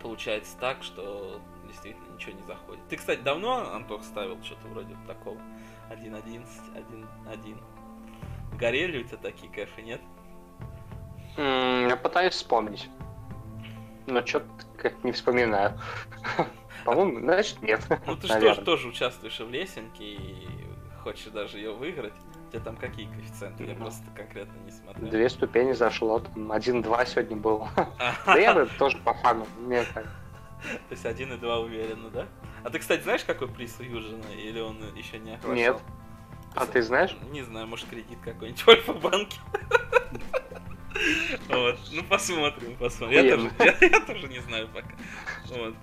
получается так, что действительно ничего не заходит. Ты, кстати, давно, Антох, ставил что-то вроде такого? 1.11, 1.1. Горели у тебя такие кафе, нет? Я пытаюсь вспомнить. Но что-то как не вспоминаю. По-моему, значит, нет. Ну ты же тоже, тоже участвуешь в лесенке и хочешь даже ее выиграть. У тебя там какие коэффициенты? Я просто конкретно не смотрел. Две ступени зашло, там один-два сегодня было. Да я тоже по фану, мне так. То есть один и два уверенно, да? А ты, кстати, знаешь, какой приз у Южина? Или он еще не охватил? Нет. А ты знаешь? Не знаю, может кредит какой-нибудь в Альфа-банке. Вот. Ну посмотрим, посмотрим. Я тоже, я, я тоже не знаю пока. Вот.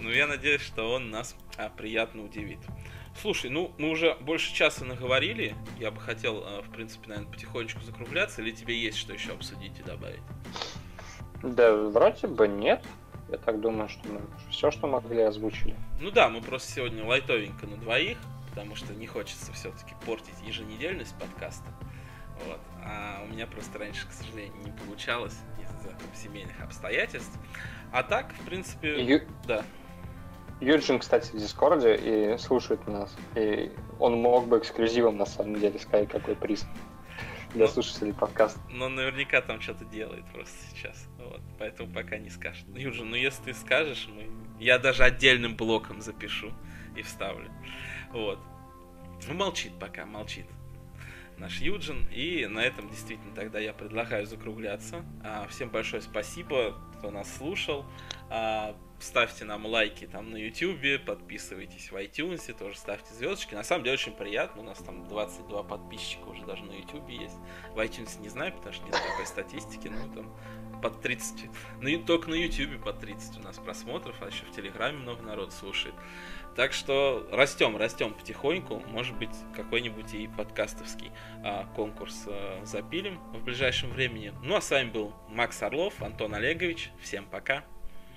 Ну я надеюсь, что он нас а, приятно удивит. Слушай, ну мы уже больше часа наговорили. Я бы хотел, а, в принципе, наверное, потихонечку закругляться. Или тебе есть что еще обсудить и добавить? Да, вроде бы нет. Я так думаю, что мы все, что могли, озвучили. Ну да, мы просто сегодня лайтовенько на двоих, потому что не хочется все-таки портить еженедельность подкаста. Вот. А у меня просто раньше, к сожалению, не получалось из-за семейных обстоятельств. А так, в принципе, Ю... да. Юджин, кстати, в Дискорде и слушает нас. И он мог бы эксклюзивом, на самом деле, сказать, какой приз для ну, слушателей подкаста. Но наверняка там что-то делает просто сейчас. Вот, поэтому пока не скажет. Юджин, ну если ты скажешь, мы... я даже отдельным блоком запишу и вставлю. Вот. Ну, молчит пока, молчит наш Юджин. И на этом действительно тогда я предлагаю закругляться. А, всем большое спасибо, кто нас слушал. А, ставьте нам лайки там на YouTube, подписывайтесь в iTunes, тоже ставьте звездочки. На самом деле очень приятно, у нас там 22 подписчика уже даже на YouTube есть. В iTunes не знаю, потому что не знаю какой статистики, но там под 30. Ну, только на YouTube под 30 у нас просмотров, а еще в Телеграме много народ слушает. Так что растем, растем потихоньку. Может быть, какой-нибудь и подкастовский а, конкурс а, запилим в ближайшем времени. Ну а с вами был Макс Орлов, Антон Олегович. Всем пока.